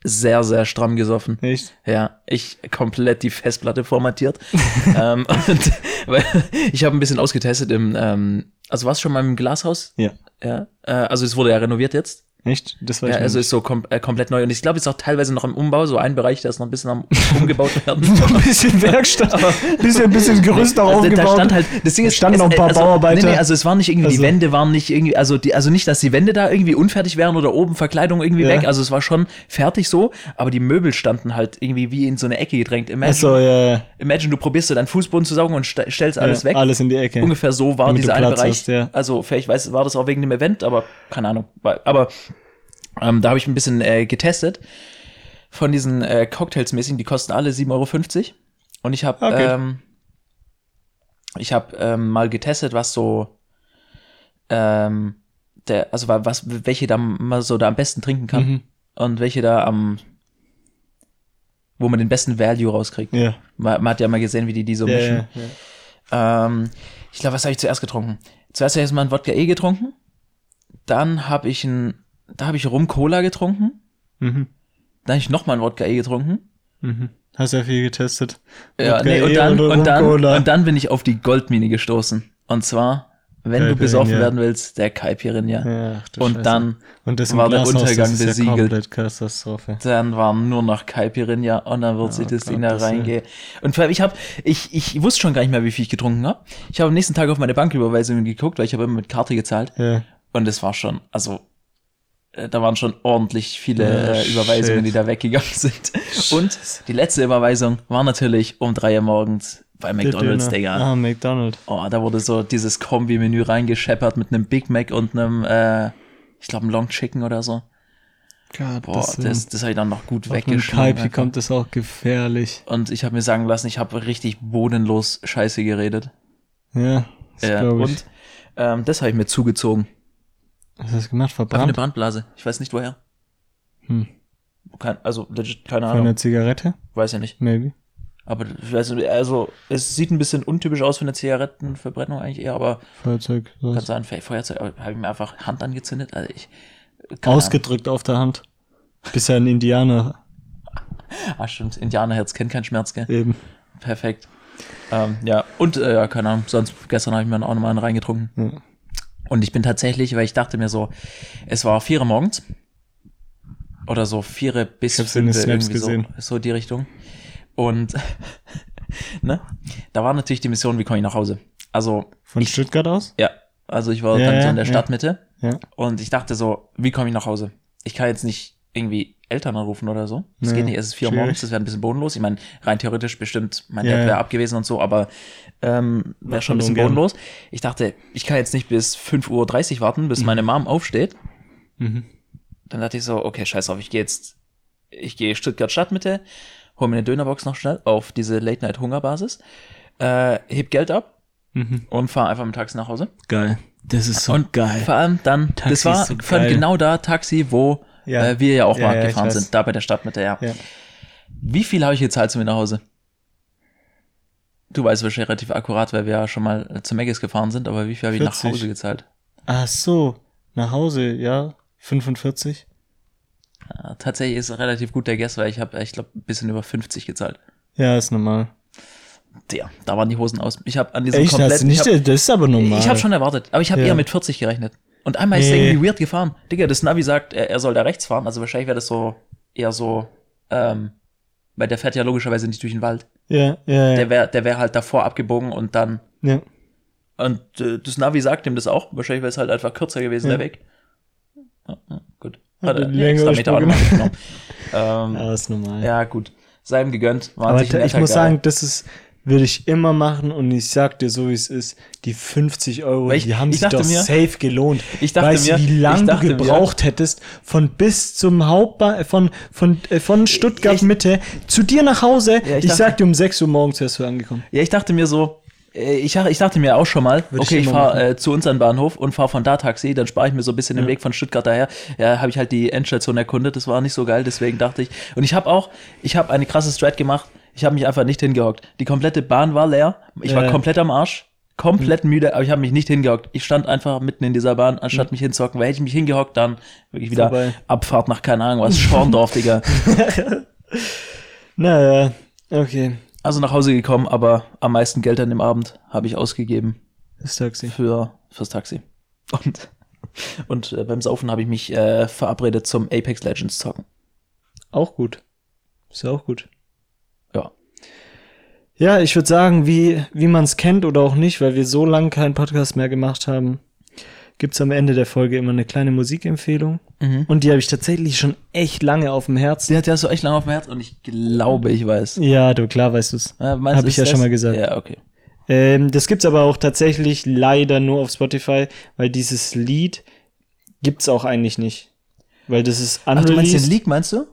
B: sehr, sehr stramm gesoffen.
A: Echt?
B: Ja, ich komplett die Festplatte formatiert. ähm, und, weil ich habe ein bisschen ausgetestet im, ähm, also warst du schon mal im Glashaus?
A: Ja.
B: Ja. Äh, also es wurde ja renoviert jetzt.
A: Echt? Das war
B: Ja,
A: ich
B: also
A: nicht.
B: ist so kom äh, komplett neu. Und ich glaube, es ist auch teilweise noch im Umbau, so ein Bereich, der ist noch ein bisschen am umgebaut werden.
A: ein bisschen Werkstatt, bisschen, bisschen Gerüst noch
B: Also, da
A: aufgebaut.
B: stand halt, das Ding
A: Da
B: ist,
A: standen
B: es,
A: noch ein paar
B: also,
A: Bauarbeiter.
B: Nee, nee, also es war nicht irgendwie,
A: Also-
B: die Wände waren nicht irgendwie, also die, also nicht, dass die Wände da irgendwie unfertig wären oder oben Verkleidung irgendwie
A: Ja.
B: weg. Also es war schon fertig so, aber die Möbel standen halt irgendwie wie in so eine Ecke gedrängt. Imagine,
A: Achso, ja,
B: imagine du probierst so deinen Fußboden zu saugen und st stellst alles
A: ja,
B: weg.
A: alles in die Ecke.
B: Ungefähr so war
A: Damit
B: dieser eine Bereich.
A: hast.
B: Also vielleicht weiß, war das auch wegen dem Event, aber keine Ahnung. Aber ähm, da habe ich ein bisschen äh, getestet von diesen äh, Cocktails mäßigen, die kosten alle 7,50 Euro. Und ich habe
A: Okay.
B: ähm, ich habe ähm, mal getestet, was so ähm, der, also wa- was, welche da man so da am besten trinken kann
A: Mhm.
B: und welche da am wo man den besten Value rauskriegt.
A: Ja.
B: Man, man hat ja mal gesehen, wie die die so
A: Ja,
B: mischen.
A: ja.
B: Ähm, ich glaube, was habe ich zuerst getrunken? Zuerst habe ich erstmal ein Wodka E getrunken. Dann habe ich ein, da habe ich Rum Cola getrunken.
A: Mhm.
B: Dann habe ich nochmal ein Wodka E getrunken.
A: Mhm. Hast ja viel getestet.
B: Ja,
A: Wodka
B: nee, und
A: E
B: dann,
A: oder
B: und, dann, und dann bin ich auf die Goldmine gestoßen. Und zwar, wenn du besoffen werden willst, der Caipirinha.
A: Ja,
B: und
A: Scheiße.
B: dann,
A: und das
B: war der Untergang
A: das
B: besiegelt.
A: Ja
B: dann war nur noch Caipirinha und dann wird sich das Ding da
A: das
B: reingehen. Und vor allem, ich habe, ich, ich wusste schon gar nicht mehr, wie viel ich getrunken habe. Ich habe am nächsten Tag auf meine Banküberweisungen geguckt, weil ich habe immer mit Karte gezahlt.
A: Ja.
B: Und es war schon, also da waren schon ordentlich viele äh, Überweisungen,
A: shit.
B: die da weggegangen sind. Und die letzte Überweisung war natürlich um drei Uhr morgens bei McDonalds. Digga.
A: Ah, McDonald's.
B: Oh, da wurde so dieses Kombi-Menü reingescheppert mit einem Big Mac und einem, äh, ich glaube, einem Long Chicken oder so.
A: Gott,
B: Boah, das, das,
A: das
B: habe ich dann noch gut.
A: Kaipi
B: einfach.
A: kommt das auch gefährlich.
B: Und ich habe mir sagen lassen, ich habe richtig bodenlos Scheiße geredet.
A: Ja, das
B: Äh,
A: glaube ich.
B: und ähm, das habe ich mir zugezogen.
A: Was hast du gemacht?
B: Einfach eine
A: Verbrannt?
B: Brandblase. Ich weiß nicht woher.
A: Hm.
B: Kein, also legit, keine
A: Von
B: Ahnung.
A: einer Zigarette?
B: Weiß ja nicht.
A: Maybe.
B: Aber ich weiß nicht, also es sieht ein bisschen untypisch aus für eine Zigarettenverbrennung eigentlich eher, aber
A: Feuerzeug.
B: kann
A: Was?
B: sein, Fe- Feuerzeug, aber habe ich mir einfach Hand angezündet. Also ich
A: Ausgedrückt auf der Hand. Bist ja ein Indianer
B: Ahnung. Ah, stimmt. Indianerherz kennt keinen Schmerz, gell?
A: eben.
B: Perfekt. Ähm, ja, und äh, ja, keine Ahnung, sonst gestern habe ich mir auch nochmal einen reingetrunken.
A: Ja.
B: Und ich bin tatsächlich, weil ich dachte mir so, es war vier Uhr morgens. Oder so vier bis
A: in
B: fünf,
A: Snaps
B: irgendwie so, so die Richtung. Und ne, da war natürlich die Mission, wie komme ich nach Hause? Also,
A: Von
B: ich,
A: Stuttgart aus?
B: ja, also ich war
A: Ja,
B: dann so
A: ja,
B: in der
A: ja.
B: Stadtmitte
A: Ja.
B: und ich dachte so, wie komme ich nach Hause? Ich kann jetzt nicht irgendwie Eltern anrufen oder so. Das
A: Nee,
B: geht nicht, es ist vier Uhr morgens, das wäre ein bisschen bodenlos. Ich meine, rein theoretisch bestimmt, mein
A: Ja,
B: Dad
A: ja.
B: wäre abgewesen und so, aber ähm, wäre schon ein bisschen bodenlos. Ich dachte, ich kann jetzt nicht bis 5.30 Uhr warten, bis meine Mom aufsteht.
A: Mhm.
B: Dann dachte ich so, okay, scheiß auf, ich gehe jetzt, ich gehe Stuttgart Stadtmitte, hol mir eine Dönerbox noch schnell auf diese Late-Night-Hungerbasis, äh, heb Geld ab
A: Mhm.
B: und fahre einfach mit dem Taxi nach Hause.
A: Geil. Das ist so
B: Und
A: geil.
B: vor allem dann,
A: Taxi
B: das war
A: so
B: genau da Taxi, wo
A: Ja.
B: äh, wir ja auch mal
A: ja, ich
B: gefahren sind, da bei der Stadtmitte, ja.
A: Ja.
B: Wie viel habe ich gezahlt zu mir nach Hause? Du weißt wahrscheinlich relativ akkurat, weil wir ja schon mal äh, zu Meggis gefahren sind, aber wie viel habe ich nach
A: 40.
B: Hause gezahlt?
A: Ach so. Nach Hause, ja. 45?
B: Ja, tatsächlich ist es relativ gut der Guess, weil ich habe, ich glaube, ein bisschen über 50 gezahlt.
A: Ja, ist normal.
B: Ja, da waren die Hosen aus. Ich habe an diesem
A: Echt? Hast du
B: kompletten,
A: nicht,
B: ich habe
A: das ist aber normal.
B: hab schon erwartet, aber ich habe
A: Ja.
B: eher mit 40 gerechnet. Und einmal ist er
A: Nee.
B: irgendwie weird gefahren. Digga, das Navi sagt, er, er soll da rechts fahren, also wahrscheinlich wäre das so eher so, ähm, weil der fährt ja logischerweise nicht durch den Wald.
A: Ja, ja, ja.
B: Der wäre der wär halt davor abgebogen und dann
A: ja.
B: Und äh, das Navi sagt ihm das auch. Wahrscheinlich wäre es halt einfach kürzer gewesen,
A: Ja.
B: der Weg. Ja, ja, gut.
A: Hat
B: Hat er extra Meter noch mitgenommen. ähm,
A: Ja, ist normal.
B: ja, gut. Sei ihm gegönnt. War
A: aber ich muss
B: Guy.
A: sagen, das ist, würde ich immer machen und ich sag dir so, wie es ist, die 50 Euro,
B: ich-
A: die haben
B: ich
A: sich doch
B: mir-
A: safe gelohnt.
B: Ich dachte
A: weißt
B: mir-
A: wie
B: ich
A: lange du
B: dachte mir-
A: gebraucht hättest von bis zum Hauptbahn, von, von, äh, von Stuttgart
B: Ich-
A: Mitte zu dir nach Hause.
B: Ja, ich
A: ich
B: dachte-
A: sag dir, um 6 Uhr morgens wärst du angekommen.
B: Ja, ich dachte mir so, äh, ich, ich dachte mir auch schon mal,
A: Würde ich
B: okay, ich
A: immer
B: fahre äh, zu uns an den Bahnhof und fahre von da Taxi, dann spare ich mir so ein bisschen den Weg von Stuttgart daher. Ja, habe ich halt die Endstation erkundet, das war nicht so geil, deswegen dachte ich. Und ich habe auch, ich habe eine krasse Strat gemacht, ich habe mich einfach nicht hingehockt. Die komplette Bahn war leer, ich war
A: Ja.
B: komplett am Arsch, komplett müde, aber ich habe mich nicht hingehockt. Ich stand einfach mitten in dieser Bahn, anstatt mich hinzuhocken, weil hätte ich mich hingehockt, dann wirklich wieder
A: Vorbei.
B: Abfahrt nach keine Ahnung was, Schorndorf, Digga.
A: Naja, okay.
B: Also nach Hause gekommen, aber am meisten Geld an dem Abend habe ich ausgegeben
A: Das Taxi.
B: für fürs Taxi. Und und äh, beim Saufen habe ich mich äh, verabredet zum Apex Legends zocken.
A: Auch gut. Ist ja auch gut.
B: Ja.
A: Ja, ich würde sagen, wie, wie man es kennt oder auch nicht, weil wir so lange keinen Podcast mehr gemacht haben, gibt's am Ende der Folge immer eine kleine Musikempfehlung.
B: Mhm.
A: Und die habe ich tatsächlich schon echt lange auf dem Herzen.
B: Die hat ja so echt lange auf dem Herz und ich glaube, ich weiß.
A: Ja, du, klar weißt du's.
B: Äh, meinst
A: Hab
B: du,
A: ich ja schon mal gesagt.
B: Ja, okay.
A: Ähm, das gibt's aber auch tatsächlich leider nur auf Spotify, weil dieses Lied gibt's auch eigentlich nicht. Weil das ist
B: Ach, du meinst den
A: unreleased.
B: Leak, meinst du?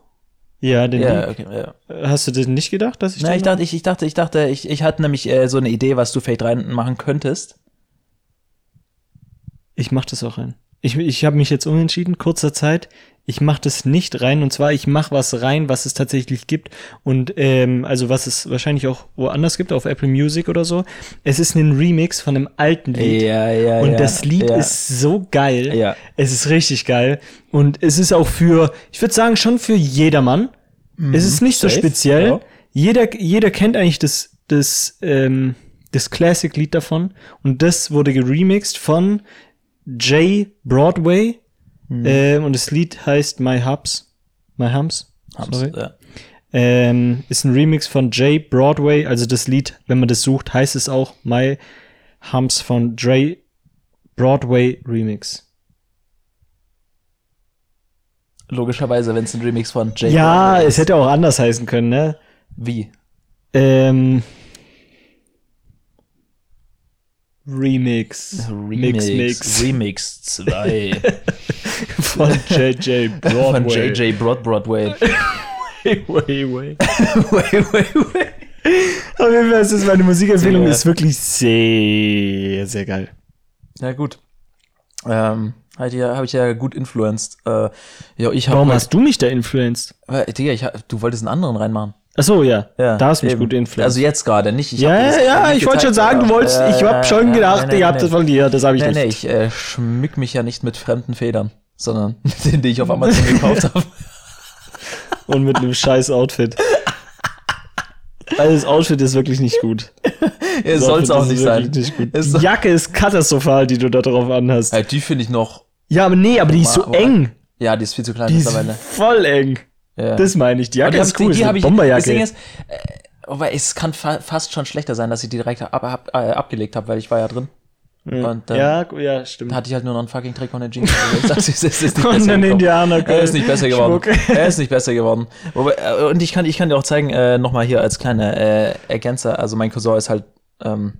A: Ja, den
B: Ja, okay, ja.
A: Hast du das nicht gedacht, dass ich den
B: ich dachte, ich, ich dachte, ich dachte, ich, ich hatte nämlich äh, so eine Idee, was du vielleicht reinmachen könntest.
A: Ich mach das auch rein. Ich, ich habe mich jetzt umentschieden, kurzer Zeit. Ich mach das nicht rein und zwar ich mach was rein, was es tatsächlich gibt und ähm, also was es wahrscheinlich auch woanders gibt auf Apple Music oder so. Es ist ein Remix von einem alten Lied
B: Ja, ja,
A: und
B: ja.
A: das Lied
B: ja.
A: ist so geil.
B: Ja.
A: Es ist richtig geil und es ist auch für, ich würde sagen schon für jedermann. es ist nicht so
B: Mhm. safe,
A: speziell.
B: ja.
A: Jeder, jeder kennt eigentlich das, das, ähm, das Classic-Lied davon und das wurde geremixed von Jay Broadway
B: Mhm.
A: ähm, und das Lied heißt My Hubs. My Hums.
B: Haben's,
A: Sorry.
B: ja.
A: Ähm, ist ein Remix von Jay Broadway. Also das Lied, wenn man das sucht, heißt es auch My Hums von Jay Broadway Remix.
B: Logischerweise, wenn es ein Remix von Jay
A: Ja,
B: Broadway
A: es
B: ist.
A: hätte auch anders heißen können, ne?
B: Wie?
A: Ähm, Remix.
B: Remix.
A: Mix, Mix.
B: Remix 2.
A: Von JJ
B: Von JJ Broad Broadway.
A: Way, way, way.
B: way, way, way.
A: Auf jeden Fall ist es meine Musikempfehlung, ist wirklich sehr, sehr geil.
B: Ja, gut. Ähm, halt ja, habe ich ja gut influenced. Äh, ja, ich habe.
A: Warum hast du mich da influenced?
B: Digga, ich, hab- du wolltest einen anderen reinmachen.
A: Achso, ja.
B: Ja,
A: da hast du mich
B: eben.
A: gut influenced.
B: Also jetzt gerade, nicht. Ich
A: ja,
B: hab das
A: ja,
B: nicht
A: ich wollte schon sagen, du wolltest, ich hab schon
B: Äh,
A: gedacht,
B: nee, nee,
A: ihr habt das von dir, das habe ich
B: Nee,
A: nicht.
B: nee, ich äh, schmück mich ja nicht mit fremden Federn, sondern mit denen, die ich auf Amazon gekauft habe.
A: Und mit einem scheiß Outfit. Weil das Outfit ist wirklich nicht gut.
B: Es soll es auch
A: ist
B: nicht sein.
A: Nicht Die Jacke ist katastrophal, die du da drauf anhast.
B: Äh, die finde ich noch.
A: Ja, aber nee, aber die ist so
B: Aber-
A: eng.
B: Ja, die ist viel zu klein
A: Die ist
B: mittlerweile.
A: voll eng.
B: Ja.
A: Das meine ich. Die Jacke ist cool,
B: die,
A: ist
B: hab
A: eine
B: ich, Das Ding
A: Bomberjacke.
B: ist, äh, aber es kann fa fast schon schlechter sein, dass ich die direkt ab, ab, äh, abgelegt habe, weil ich war ja drin. Und dann
A: Ja, ja, stimmt.
B: hatte ich halt nur noch einen fucking Trick und eine Jeans. Also ist
A: Und
B: besser
A: ein
B: gekommen.
A: Indianer.
B: Er ist nicht besser geworden.
A: Schmuck.
B: Er ist nicht besser geworden. Wobei, äh, und ich kann, ich kann dir auch zeigen, äh, nochmal hier als kleine äh, Ergänzer. Also mein Cousin ist halt ähm,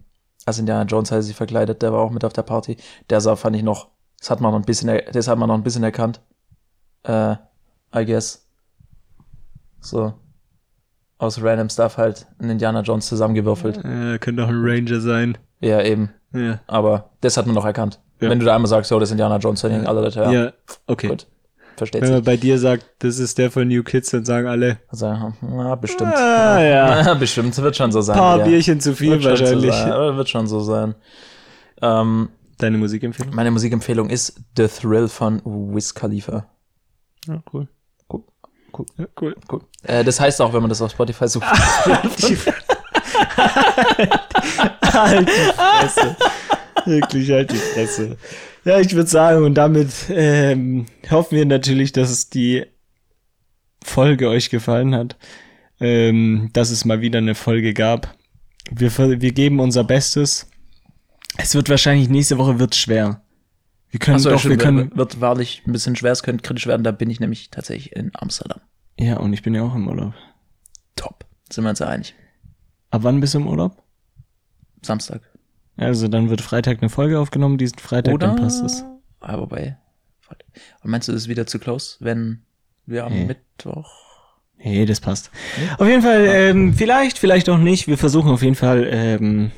B: als Indiana Jones hat er sich verkleidet, der war auch mit auf der Party. Der sah, fand ich noch, das hat man noch ein bisschen, das hat man noch ein bisschen erkannt. Äh, I guess. So. Aus random Stuff halt ein Indiana Jones zusammengewürfelt.
A: Ja, könnte auch ein Ranger sein.
B: Ja, eben.
A: Ja.
B: Aber das hat man noch erkannt.
A: Ja.
B: Wenn du da einmal sagst, oh, das ist Indiana Jones, dann denken alle Leute, ja,
A: Ja, okay.
B: gut. Versteht
A: Wenn
B: sich.
A: man bei dir sagt, das ist der von New Kids, dann sagen alle,
B: Also, ja, bestimmt.
A: ah ja,
B: Ja, bestimmt, wird schon so sein.
A: ein paar
B: ja.
A: Bierchen zu viel
B: wird schon
A: wahrscheinlich.
B: So sein, wird schon so sein. Ähm,
A: Deine Musikempfehlung?
B: meine Musikempfehlung ist The Thrill von Wiz Khalifa.
A: Ja, cool.
B: Cool. Cool.
A: Ja, cool.
B: Cool. Äh, das heißt auch, wenn man das auf Spotify sucht.
A: halt die Fresse. Wirklich, halt die Fresse. Ja, ich würde sagen, und damit ähm, hoffen wir natürlich, dass es die Folge euch gefallen hat. Ähm, dass es mal wieder eine Folge gab. Wir, wir geben unser Bestes. Es wird wahrscheinlich nächste Woche wird schwer. Wir können
B: Achso,
A: doch, wir können.
B: wird, wahrlich ein bisschen schwer, es könnte kritisch werden, da bin ich nämlich tatsächlich in Amsterdam.
A: Ja, und ich bin ja auch im Urlaub.
B: Top. Sind wir uns einig.
A: Ab wann bist du im Urlaub?
B: Samstag.
A: Also dann wird Freitag eine Folge aufgenommen, diesen Freitag,
B: Oder?
A: dann passt es.
B: Wobei. Und meinst du, das ist wieder zu close, wenn wir am
A: Nee.
B: Mittwoch.
A: Nee, das passt. Auf jeden Fall, ähm, vielleicht, vielleicht auch nicht. Wir versuchen auf jeden Fall, ähm,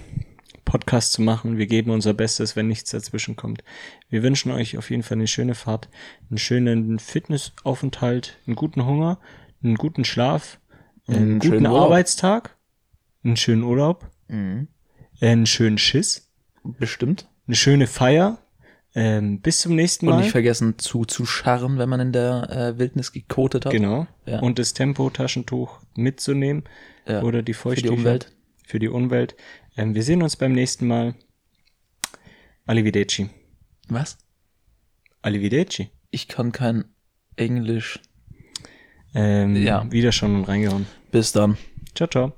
A: Podcast zu machen. Wir geben unser Bestes, wenn nichts dazwischen kommt. Wir wünschen euch auf jeden Fall eine schöne Fahrt, einen schönen Fitnessaufenthalt, einen guten Hunger, einen guten Schlaf, einen,
B: Einen
A: guten. Arbeitstag, einen schönen Urlaub,
B: Mhm.
A: einen schönen Schiss,
B: Bestimmt.
A: eine schöne Feier. Ähm, bis zum nächsten
B: Und
A: Mal.
B: nicht vergessen zu, zu scharren, wenn man in der äh, Wildnis gekotet hat.
A: Genau.
B: Ja.
A: Und das Tempotaschentuch mitzunehmen.
B: Ja.
A: Oder die
B: Für die
A: Feuchttücher.
B: Umwelt.
A: Für die Umwelt. Ähm, wir sehen uns beim nächsten Mal. Arrivederci.
B: Was?
A: Arrivederci.
B: Ich kann kein Englisch.
A: Ähm,
B: Ja.
A: Wieder schon reingehauen.
B: Bis dann.
A: Ciao, ciao.